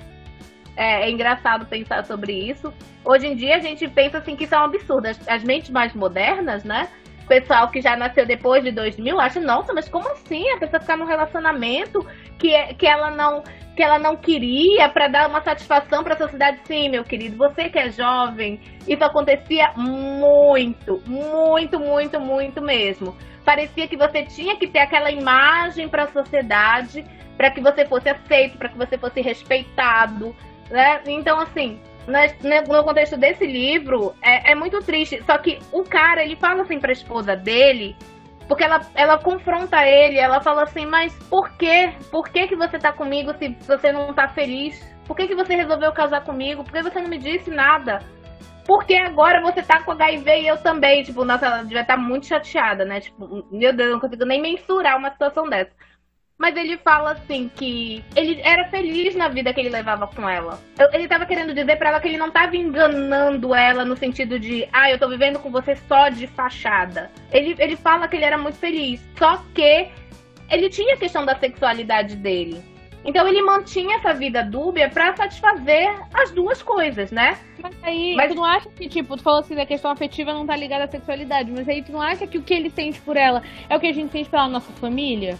É, é, engraçado pensar sobre isso. Hoje em dia a gente pensa assim que isso é absurdo. As, as mentes mais modernas, né? O pessoal que já nasceu depois de 2000 acha, nossa, mas como assim a pessoa ficar num relacionamento que, é, que ela não que ela não queria para dar uma satisfação para a sociedade? Sim, meu querido, você que é jovem, isso acontecia muito, muito, muito, muito mesmo. Parecia que você tinha que ter aquela imagem para a sociedade para que você fosse aceito, para que você fosse respeitado, né? Então, assim, no contexto desse livro, é, é, muito triste. Só que o cara, ele fala assim pra esposa dele, porque ela, ela confronta ele, ela fala assim, mas por quê? Por que, que você tá comigo se você não tá feliz? Por que, que você resolveu casar comigo? Por que você não me disse nada? Porque agora você tá com HIV e eu também. Tipo, nossa, ela devia estar tá muito chateada, né? Tipo, meu Deus, eu não consigo nem mensurar uma situação dessa. Mas ele fala assim que ele era feliz na vida que ele levava com ela. Ele tava querendo dizer para ela que ele não tava enganando ela no sentido de, ah, eu tô vivendo com você só de fachada. Ele, ele fala que ele era muito feliz. Só que ele tinha a questão da sexualidade dele. Então ele mantinha essa vida dúbia para satisfazer as duas coisas, né? Mas aí, mas... tu não acha que, tipo, tu falou assim, a questão afetiva não tá ligada à sexualidade, mas aí tu não acha que o que ele sente por ela é o que a gente sente pela nossa família?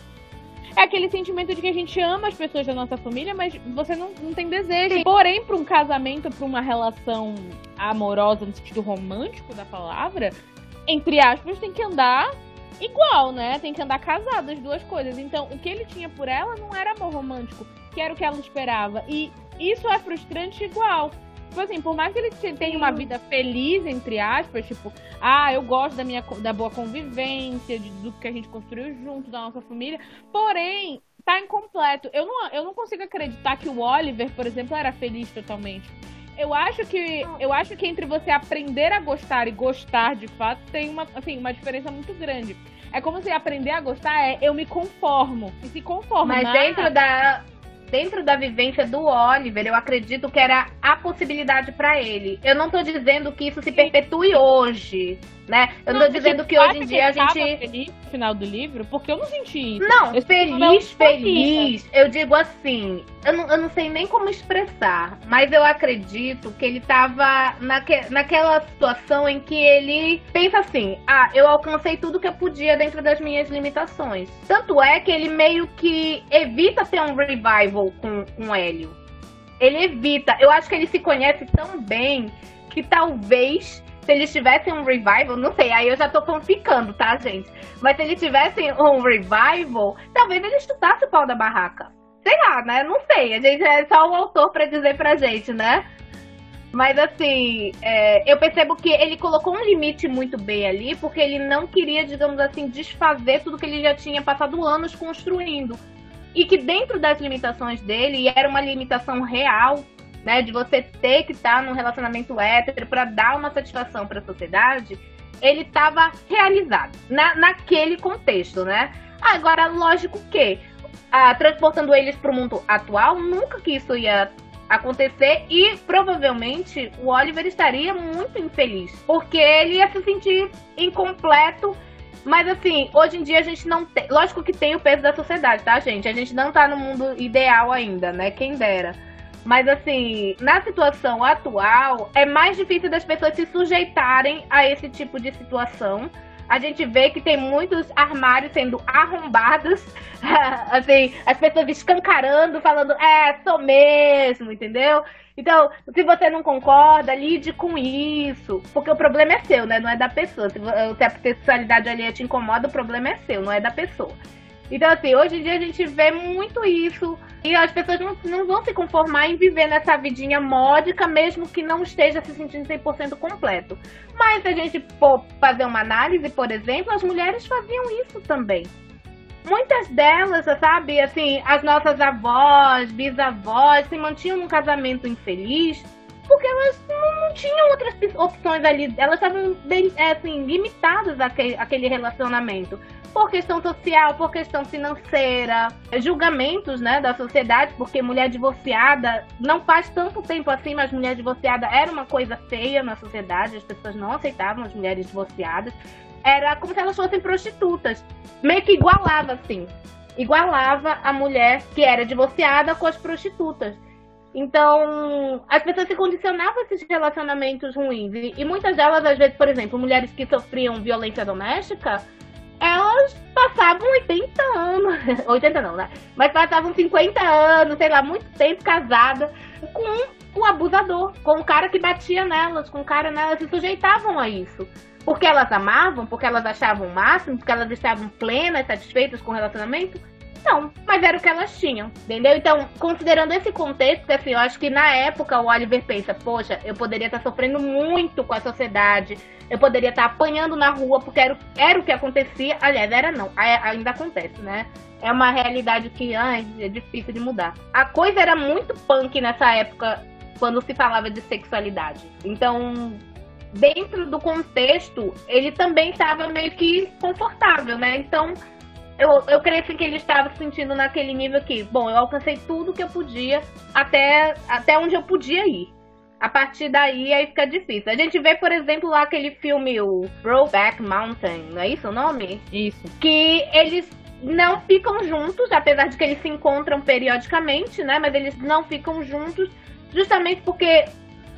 É aquele sentimento de que a gente ama as pessoas da nossa família, mas você não, não tem desejo. Sim. Porém, para um casamento, para uma relação amorosa, no sentido romântico da palavra, entre aspas, tem que andar igual, né? Tem que andar casado, as duas coisas. Então, o que ele tinha por ela não era amor romântico, que era o que ela esperava. E isso é frustrante igual. Tipo assim, por mais que ele tenha uma vida feliz, entre aspas, tipo, ah, eu gosto da minha da boa convivência, de, do que a gente construiu junto, da nossa família, porém, tá incompleto. Eu não, eu não consigo acreditar que o Oliver, por exemplo, era feliz totalmente. Eu acho que eu acho que entre você aprender a gostar e gostar de fato tem uma, assim, uma diferença muito grande. É como se aprender a gostar é eu me conformo. E se conformar. Mas dentro da dentro da vivência do Oliver, eu acredito que era a possibilidade para ele. Eu não tô dizendo que isso se perpetue hoje, né? Eu não, tô dizendo que hoje em dia a gente. feliz no final do livro? Porque eu não senti isso. Não, eu feliz, feliz. Eu digo assim, eu não, eu não sei nem como expressar, mas eu acredito que ele tava naque, naquela situação em que ele pensa assim: ah, eu alcancei tudo que eu podia dentro das minhas limitações. Tanto é que ele meio que evita ter um revival com, com Hélio. Ele evita. Eu acho que ele se conhece tão bem que talvez se eles tivessem um revival, não sei, aí eu já tô fanficando, tá, gente? Mas se eles tivessem um revival, talvez ele estudasse o pau da barraca. Sei lá, né? Não sei. A gente é só o autor pra dizer pra gente, né? Mas assim, é, eu percebo que ele colocou um limite muito bem ali, porque ele não queria, digamos assim, desfazer tudo que ele já tinha passado anos construindo. E que dentro das limitações dele, e era uma limitação real, né, de você ter que estar num relacionamento hétero para dar uma satisfação para a sociedade, ele estava realizado na, naquele contexto, né? Agora, lógico que ah, transportando eles para o mundo atual, nunca que isso ia acontecer e provavelmente o Oliver estaria muito infeliz, porque ele ia se sentir incompleto. Mas assim, hoje em dia a gente não tem. Lógico que tem o peso da sociedade, tá, gente? A gente não tá no mundo ideal ainda, né? Quem dera. Mas assim, na situação atual, é mais difícil das pessoas se sujeitarem a esse tipo de situação. A gente vê que tem muitos armários sendo arrombados, (laughs) assim, as pessoas escancarando, falando, é, sou mesmo, entendeu? Então, se você não concorda, lide com isso. Porque o problema é seu, né? Não é da pessoa. Se, a sexualidade ali te incomoda, o problema é seu, não é da pessoa. Então, assim, hoje em dia a gente vê muito isso. E as pessoas não, não vão se conformar em viver nessa vidinha módica, mesmo que não esteja se sentindo 100% completo. Mas se a gente for fazer uma análise, por exemplo, as mulheres faziam isso também. Muitas delas, sabe, assim, as nossas avós, bisavós, se mantinham num casamento infeliz porque elas não, não tinham outras opções ali. Elas estavam, assim, limitadas àquele, àquele relacionamento por questão social, por questão financeira, julgamentos né, da sociedade, porque mulher divorciada não faz tanto tempo assim, mas mulher divorciada era uma coisa feia na sociedade, as pessoas não aceitavam as mulheres divorciadas. Era como se elas fossem prostitutas. Meio que igualava, assim. Igualava a mulher que era divorciada com as prostitutas. Então, as pessoas se condicionavam a esses relacionamentos ruins. E, muitas delas, às vezes, por exemplo, mulheres que sofriam violência doméstica, elas passavam 80 anos, (laughs) 80 não, né? Mas passavam 50 anos, sei lá, muito tempo casada com o abusador, com o cara que batia nelas, com o cara nelas se sujeitavam a isso. Porque elas amavam, porque elas achavam o máximo, porque elas estavam plenas, satisfeitas com o relacionamento? Não, mas era o que elas tinham, entendeu? Então, considerando esse contexto, assim, eu acho que na época o Oliver pensa, poxa, eu poderia estar sofrendo muito com a sociedade, eu poderia estar apanhando na rua, porque era, era o que acontecia. Aliás, era não, ainda acontece, né? É uma realidade que ai, é difícil de mudar. A coisa era muito punk nessa época, quando se falava de sexualidade. Então, dentro do contexto, ele também estava meio que confortável, né? Então, eu, eu creio que ele estava se sentindo naquele nível que, bom, eu alcancei tudo que eu podia até, até onde eu podia ir. A partir daí aí fica difícil. A gente vê, por exemplo, lá aquele filme, o Brokeback Mountain, não é isso o nome? Isso. Que eles não ficam juntos, apesar de que eles se encontram periodicamente, né? Mas eles não ficam juntos, justamente porque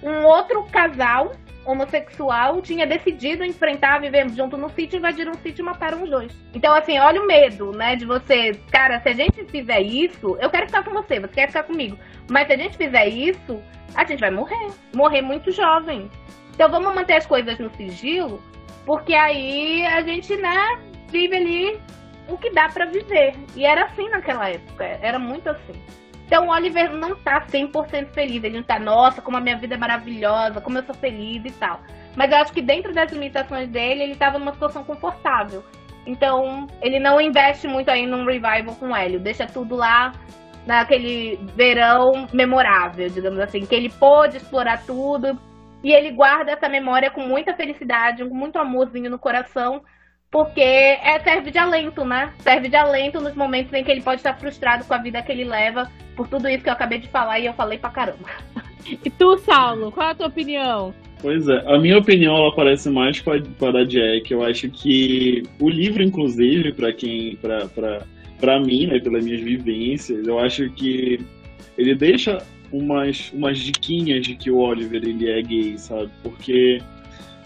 um outro casal homossexual tinha decidido enfrentar, viver junto no sítio, invadir um sítio e mataram os dois. Então, assim, olha o medo, né, de você, cara, se a gente fizer isso, eu quero ficar com você, você quer ficar comigo, mas se a gente fizer isso, a gente vai morrer, morrer muito jovem. Então, vamos manter as coisas no sigilo, porque aí a gente, né, vive ali o que dá para viver. E era assim naquela época, era muito assim. Então o Oliver não tá 100% feliz. Ele não tá, nossa, como a minha vida é maravilhosa, como eu sou feliz e tal. Mas eu acho que dentro das limitações dele, ele tava numa situação confortável. Então, ele não investe muito aí num revival com o Hélio. Deixa tudo lá naquele verão memorável, digamos assim. Que ele pôde explorar tudo. E ele guarda essa memória com muita felicidade, com muito amorzinho no coração porque é, serve de alento, né? Serve de alento nos momentos em que ele pode estar frustrado com a vida que ele leva, por tudo isso que eu acabei de falar e eu falei pra caramba. E tu, Saulo, qual é a tua opinião? Pois é, a minha opinião ela parece mais com a, com a da Jack. Eu acho que o livro, inclusive, para quem, para mim, né, pelas minhas vivências, eu acho que ele deixa umas, umas diquinhas de que o Oliver ele é gay, sabe? Porque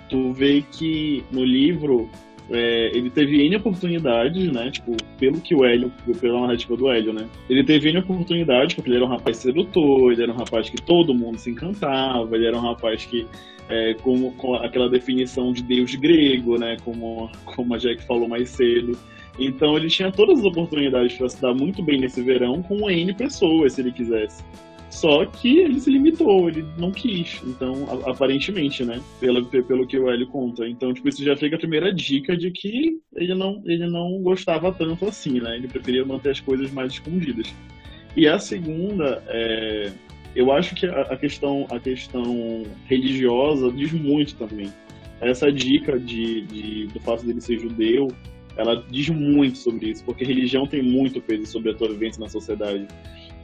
tu vê que no livro é, ele teve N oportunidades, né? Tipo, pelo que o Hélio, pela narrativa do Hélio, né? Ele teve N oportunidades, porque ele era um rapaz sedutor, ele era um rapaz que todo mundo se encantava, ele era um rapaz que, é, com, com aquela definição de deus grego, né? Como, como a Jack falou mais cedo. Então ele tinha todas as oportunidades para se dar muito bem nesse verão com N pessoas, se ele quisesse. Só que ele se limitou, ele não quis. Então, aparentemente, né? Pelo, pelo que o Hélio conta. Então, tipo, isso já fica a primeira dica de que ele não, ele não gostava tanto assim, né? Ele preferia manter as coisas mais escondidas. E a segunda, é, eu acho que a, questão, a questão religiosa diz muito também. Essa dica de, de, do fato dele ser judeu, ela diz muito sobre isso, porque religião tem muito peso sobre a tua vivência na sociedade.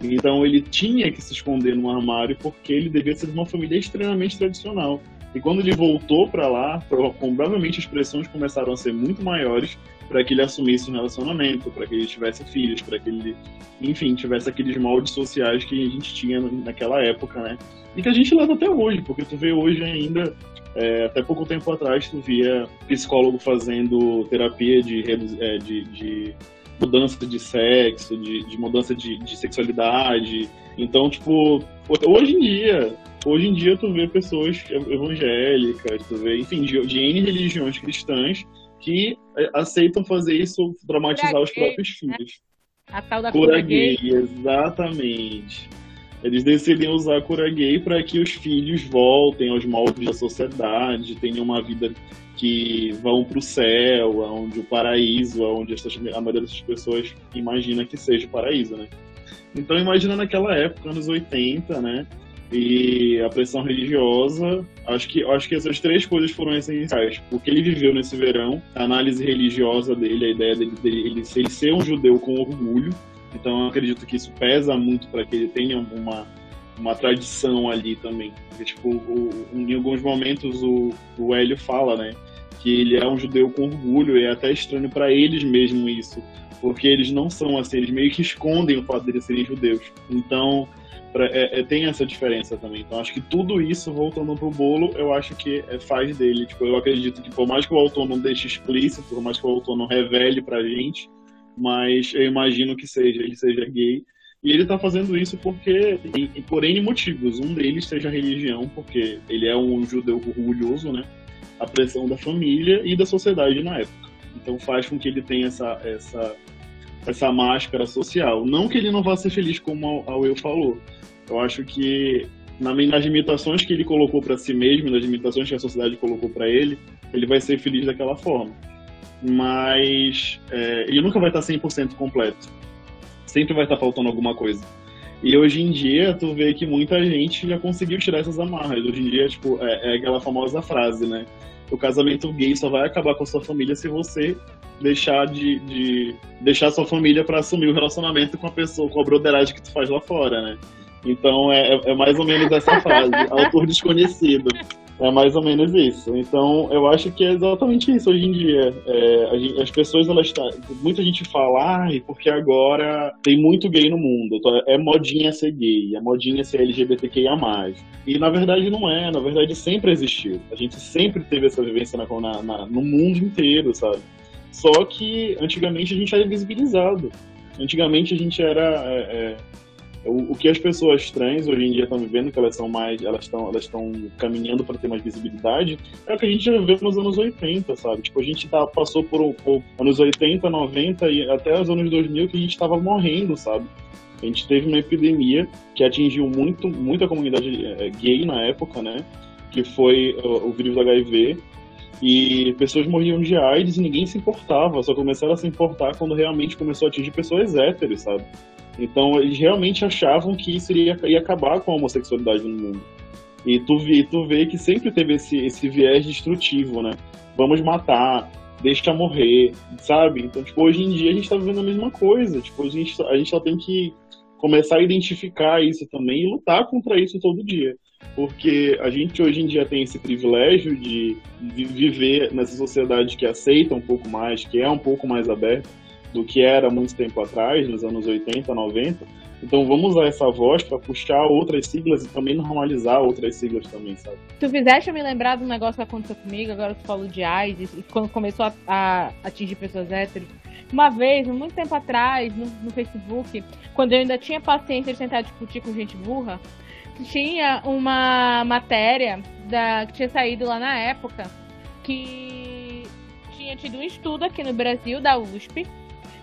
Então ele tinha que se esconder no armário porque ele devia ser de uma família extremamente tradicional. E quando ele voltou para lá, provavelmente as pressões começaram a ser muito maiores para que ele assumisse um relacionamento, para que ele tivesse filhos, para que ele, enfim, tivesse aqueles moldes sociais que a gente tinha naquela época, né? E que a gente leva até hoje, porque tu vê hoje ainda, é, até pouco tempo atrás, tu via psicólogo fazendo terapia de, é, de, de mudança de sexo, de, de mudança de, de, sexualidade. Então, tipo, hoje em dia, hoje em dia tu vê pessoas evangélicas, tu vê, enfim, de, de N religiões cristãs que aceitam fazer isso, traumatizar os próprios né? filhos. A tal da cura, cura gay, gay, exatamente. Eles decidem usar a cura gay para que os filhos voltem aos moldes da sociedade, tenham uma vida que vão para o céu, onde o paraíso, onde essas, a maioria dessas pessoas imagina que seja o paraíso, né? Então imagina naquela época, anos 80, né? E a pressão religiosa, acho que acho que essas três coisas foram essenciais. O que ele viveu nesse verão, a análise religiosa dele, a ideia dele, dele ele, ele ser um judeu com orgulho. Então eu acredito que isso pesa muito para que ele tenha uma uma tradição ali também. Porque, tipo, o, em alguns momentos o, o Hélio fala, né? Que ele é um judeu com orgulho, e é até estranho para eles mesmo isso. Porque eles não são assim, eles meio que escondem o fato de serem judeus. Então, pra, é, é, tem essa diferença também. Então, acho que tudo isso, voltando pro bolo, eu acho que é, faz dele. Tipo, eu acredito que por mais que o autor não deixe explícito, por mais que o autor não revele pra gente, mas eu imagino que seja, ele seja gay, e ele está fazendo isso porque, por N motivos. Um deles seja a religião, porque ele é um judeu orgulhoso, né? A pressão da família e da sociedade na época. Então faz com que ele tenha essa, essa, essa máscara social. Não que ele não vá ser feliz, como a Will falou. Eu acho que nas limitações que ele colocou para si mesmo, nas limitações que a sociedade colocou para ele, ele vai ser feliz daquela forma. Mas é, ele nunca vai estar 100% completo sempre vai estar faltando alguma coisa. E hoje em dia, tu vê que muita gente já conseguiu tirar essas amarras. Hoje em dia, tipo, é, é aquela famosa frase, né? O casamento gay só vai acabar com a sua família se você deixar de, de deixar sua família para assumir o relacionamento com a pessoa, com a broderagem que tu faz lá fora, né? Então é, é, é mais ou menos essa frase, autor desconhecido. É mais ou menos isso. Então, eu acho que é exatamente isso hoje em dia. É, gente, as pessoas, elas tá, muita gente fala, ah, porque agora tem muito gay no mundo. Então, é modinha ser gay, é modinha ser LGBTQIA+. E na verdade não é, na verdade sempre existiu. A gente sempre teve essa vivência na, na, no mundo inteiro, sabe? Só que antigamente a gente era invisibilizado. Antigamente a gente era é, é, o, o, que as pessoas trans hoje em dia estão vivendo, que elas são mais, elas estão elas estão caminhando para ter mais visibilidade, é o que a gente já viveu nos anos 80, sabe? Tipo, a gente tá, passou por, por anos 80, 90 e até os anos 2000 que a gente estava morrendo, sabe? A gente teve uma epidemia que atingiu muito, muita comunidade é, gay na época, né? Que foi o, o vírus HIV. E pessoas morriam de AIDS e ninguém se importava, só começaram a se importar quando realmente começou a atingir pessoas héteros, sabe? Então eles realmente achavam que isso iria, ia acabar com a homossexualidade no mundo. E tu, vê, tu vê que sempre teve esse, esse viés destrutivo, né? Vamos matar, deixa morrer, sabe? Então, tipo, hoje em dia a gente tá vivendo a mesma coisa. Tipo, a gente, a gente só tem que começar a identificar isso também e lutar contra isso todo dia. Porque a gente hoje em dia tem esse privilégio de viver nessa sociedade que aceita um pouco mais, que é um pouco mais aberta do que era muito tempo atrás, nos anos 80, 90. Então vamos usar essa voz para puxar outras siglas e também normalizar outras siglas também, sabe? Tu fizeste me lembrar de um negócio que aconteceu comigo, agora tu falou de AIDS, e quando começou a, a atingir pessoas héteros. Uma vez, muito tempo atrás, no, no, Facebook, quando eu ainda tinha paciência de tentar discutir com gente burra, tinha uma matéria da, que tinha saído lá na época que tinha tido um estudo aqui no Brasil, da USP,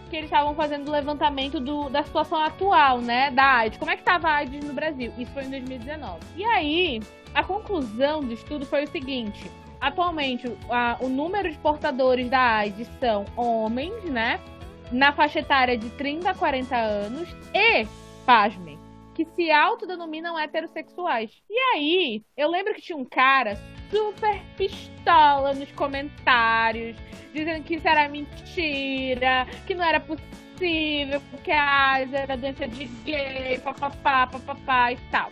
que eles estavam fazendo o levantamento do, da situação atual, né, da AIDS. Como é que estava a AIDS no Brasil? Isso foi em 2019. E aí, a conclusão do estudo foi o seguinte: atualmente, a, o número de portadores da AIDS são homens, né, na faixa etária de 30 a 40 anos e, pasmem, que se autodenominam heterossexuais. E aí, eu lembro que tinha um cara super pistola nos comentários, dizendo que isso era mentira, que não era possível, porque a AIDS era doença de gay, papapá, papapá e tal.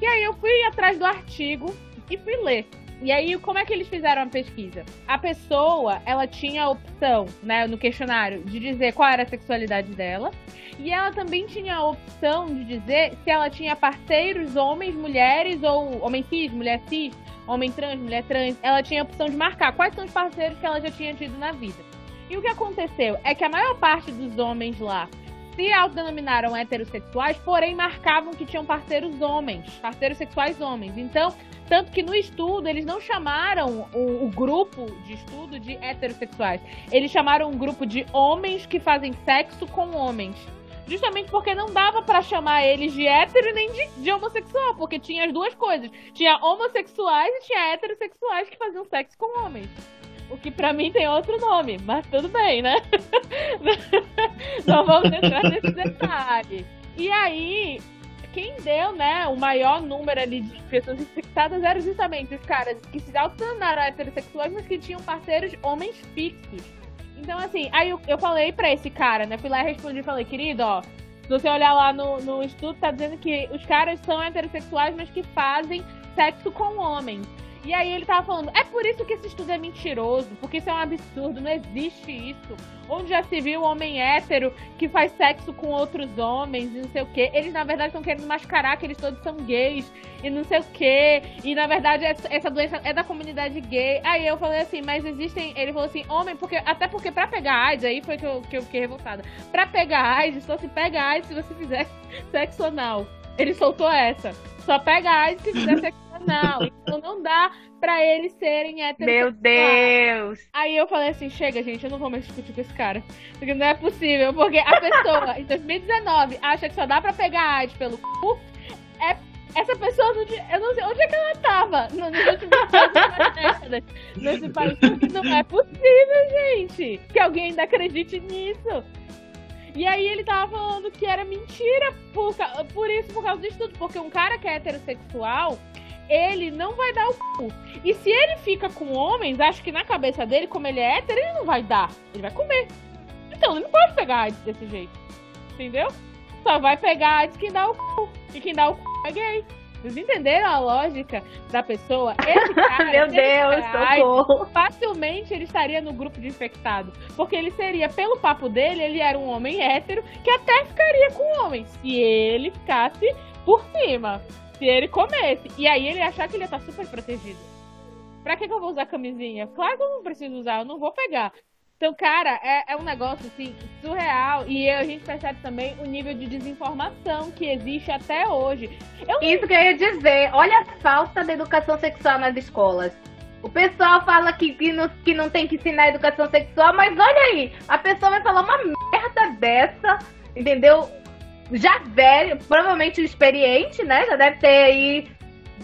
E aí eu fui atrás do artigo e fui ler. E aí, como é que eles fizeram a pesquisa? A pessoa, ela tinha a opção, né, no questionário, de dizer qual era a sexualidade dela. E ela também tinha a opção de dizer se ela tinha parceiros, homens, mulheres, ou homem cis, mulher cis, homem trans, mulher trans, ela tinha a opção de marcar quais são os parceiros que ela já tinha tido na vida. E o que aconteceu é que a maior parte dos homens lá se autodenominaram heterossexuais, porém marcavam que tinham parceiros homens, parceiros sexuais homens. Então, tanto que no estudo eles não chamaram o, o, grupo de estudo de heterossexuais, eles chamaram um grupo de homens que fazem sexo com homens. Justamente porque não dava para chamar eles de hétero nem de, de, homossexual, porque tinha as duas coisas. Tinha homossexuais e tinha heterossexuais que faziam sexo com homens. O que pra mim tem outro nome, mas tudo bem, né? (laughs) não vamos entrar nesse detalhe. E aí, quem deu, né, o maior número ali de pessoas infectadas eram justamente os caras que se autodenominaram heterossexuais, mas que tinham parceiros homens fixos. Então, assim, aí eu, eu falei pra esse cara, né? Fui lá e respondi e falei, querido, ó, se você olhar lá no, no estudo, tá dizendo que os caras são heterossexuais, mas que fazem sexo com homens. E aí ele tava falando, é por isso que esse estudo é mentiroso, porque isso é um absurdo, não existe isso. Onde já se viu um homem hétero que faz sexo com outros homens e não sei o quê. Eles, na verdade, estão querendo mascarar que eles todos são gays e não sei o quê. E, na verdade, essa doença é da comunidade gay. Aí eu falei assim, mas existem... Ele falou assim, homem, porque até porque pra pegar AIDS, aí foi que eu, que eu fiquei revoltada. Pra pegar AIDS, só se pega AIDS se você fizer (laughs) sexo anal. Ele soltou essa. Só pega AIDS se fizer sexo anal. Então não dá pra eles serem heterossexuais. Meu Deus! Aí eu falei assim, chega, gente, eu não vou mais discutir com esse cara. Porque não é possível, porque a pessoa, em 2019, acha que só dá pra pegar AIDS pelo cu. É essa pessoa, eu não sei onde é que ela tava no, nos últimos décadas nesse país. Porque não é possível, gente, que alguém ainda acredite nisso. E aí ele tava falando que era mentira por, por isso, por causa do estudo. Porque um cara que é heterossexual, ele não vai dar o cu. E se ele fica com homens, acho que na cabeça dele, como ele é hétero, ele não vai dar. Ele vai comer. Então ele não pode pegar AIDS desse jeito. Entendeu? Só vai pegar AIDS quem dá o cu. E quem dá o cu é gay. Vocês entenderam a lógica da pessoa? (laughs) Esse cara, Meu Deus, socorro. facilmente ele estaria no grupo de infectado. Porque ele seria, pelo papo dele, ele era um homem hétero que até ficaria com o homem. Se ele ficasse por cima. Se ele comesse. E aí ele achar que ele ia estar super protegido. Pra que, que eu vou usar camisinha? Claro que eu não preciso usar, eu não vou pegar. Então, cara, é, é um negócio assim surreal. E a gente percebe também o nível de desinformação que existe até hoje. Eu... Isso que eu ia dizer. Olha a falta de educação sexual nas escolas. O pessoal fala que, que, não, que não tem que ensinar educação sexual, mas olha aí, a pessoa vai falar uma merda dessa, entendeu? Já velho, provavelmente experiente, né? Já deve ter aí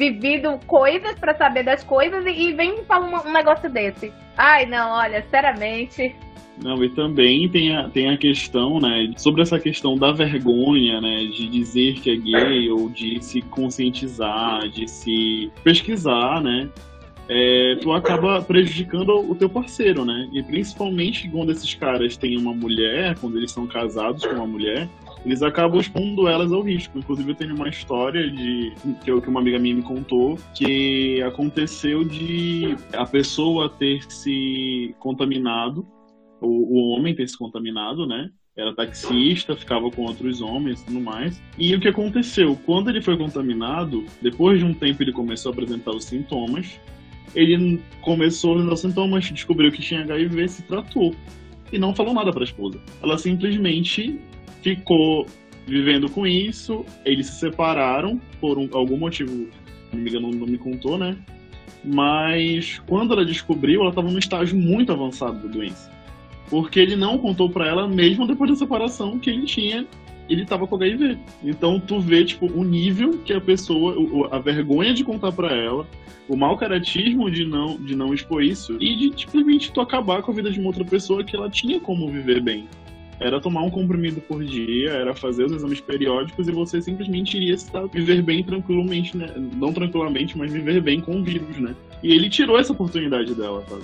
vivido coisas para saber das coisas e, vem falar um, um negócio desse. Ai, não, olha, sinceramente. Não, e também tem a, tem a questão, né, sobre essa questão da vergonha, né, de dizer que é gay ou de se conscientizar, de se pesquisar, né, é, tu acaba prejudicando o teu parceiro, né, e principalmente quando esses caras têm uma mulher, quando eles são casados com uma mulher, eles acabam expondo elas ao risco. Inclusive, eu tenho uma história de que, eu, que uma amiga minha me contou que aconteceu de a pessoa ter se contaminado, o, o homem ter se contaminado, né? Era taxista, ficava com outros homens e tudo mais. E o que aconteceu? Quando ele foi contaminado, depois de um tempo ele começou a apresentar os sintomas. Ele começou a apresentar os sintomas, descobriu que tinha HIV, se tratou e não falou nada para a esposa. Ela simplesmente ficou vivendo com isso, eles se separaram por um, algum motivo, amiga não, não me contou, né? Mas quando ela descobriu, ela estava num estágio muito avançado da doença. Porque ele não contou para ela, mesmo depois da separação, que ele tinha, ele estava com HIV. Então tu vê, tipo, o nível que a pessoa, a vergonha de contar para ela, o mau caratismo de não, de não expor isso e de simplesmente tu acabar com a vida de uma outra pessoa que ela tinha como viver bem era tomar um comprimido por dia, era fazer os exames periódicos e você simplesmente iria estar, viver bem tranquilamente, né? Não tranquilamente, mas viver bem com o vírus, né? E ele tirou essa oportunidade dela, sabe?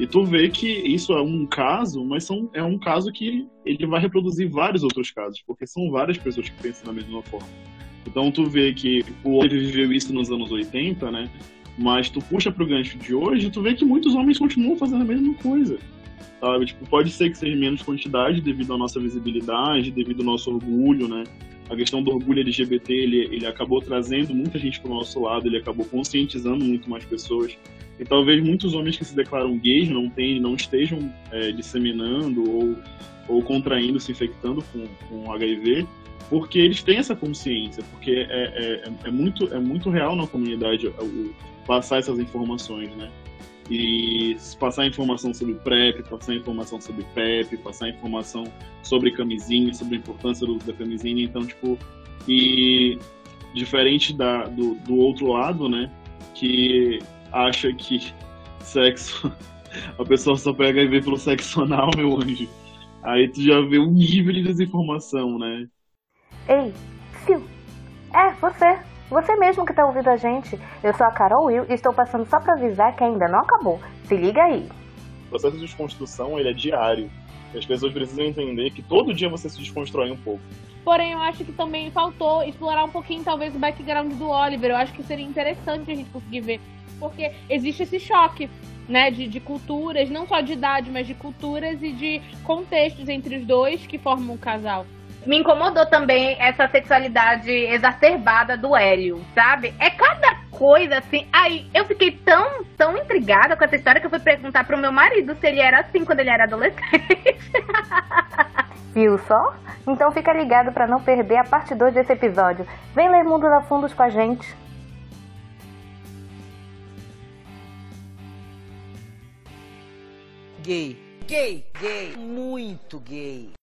E tu vê que isso é um caso, mas são, é um caso que ele vai reproduzir vários outros casos, porque são várias pessoas que pensam da mesma forma. Então tu vê que o homem viveu isso nos anos 80, né? Mas tu puxa pro gancho de hoje, tu vê que muitos homens continuam fazendo a mesma coisa sabe? Tipo, pode ser que seja menos quantidade devido à nossa visibilidade, devido ao nosso orgulho, né? A questão do orgulho LGBT, ele, ele acabou trazendo muita gente para o nosso lado, ele acabou conscientizando muito mais pessoas. E talvez muitos homens que se declaram gays não, tem, não estejam é, disseminando ou, ou contraindo, se infectando com, com HIV, porque eles têm essa consciência, porque é, é, é, é muito, é muito real na comunidade o, passar essas informações, né? E passar informação sobre PrEP, passar informação sobre PrEP, passar informação sobre camisinha, sobre a importância do da camisinha. Então, tipo, e diferente da, do, do outro lado, né, que acha que sexo, (laughs) a pessoa só pega HIV pelo sexo anal, meu anjo. Aí tu já vê o nível de desinformação, né? Ei, Sil, é você. Você mesmo que está ouvindo a gente, eu sou a Carol Will e estou passando só para avisar que ainda não acabou. Se liga aí. O processo de desconstrução ele é diário. As pessoas precisam entender que todo dia você se desconstrói um pouco. Porém, eu acho que também faltou explorar um pouquinho, talvez, o background do Oliver. Eu acho que seria interessante a gente conseguir ver. Porque existe esse choque, né, de, de culturas, não só de idade, mas de culturas e de contextos entre os dois que formam um casal me incomodou também essa sexualidade exacerbada do Hélio, sabe? É cada coisa assim. Aí eu fiquei tão, tão intrigada com essa história que eu fui perguntar pro meu marido se ele era assim quando ele era adolescente. (laughs) Viu só? Então fica ligado para não perder a parte 2 desse episódio. Vem ler Mundo da Fundos com a gente. Gay. Gay. Gay. Muito gay.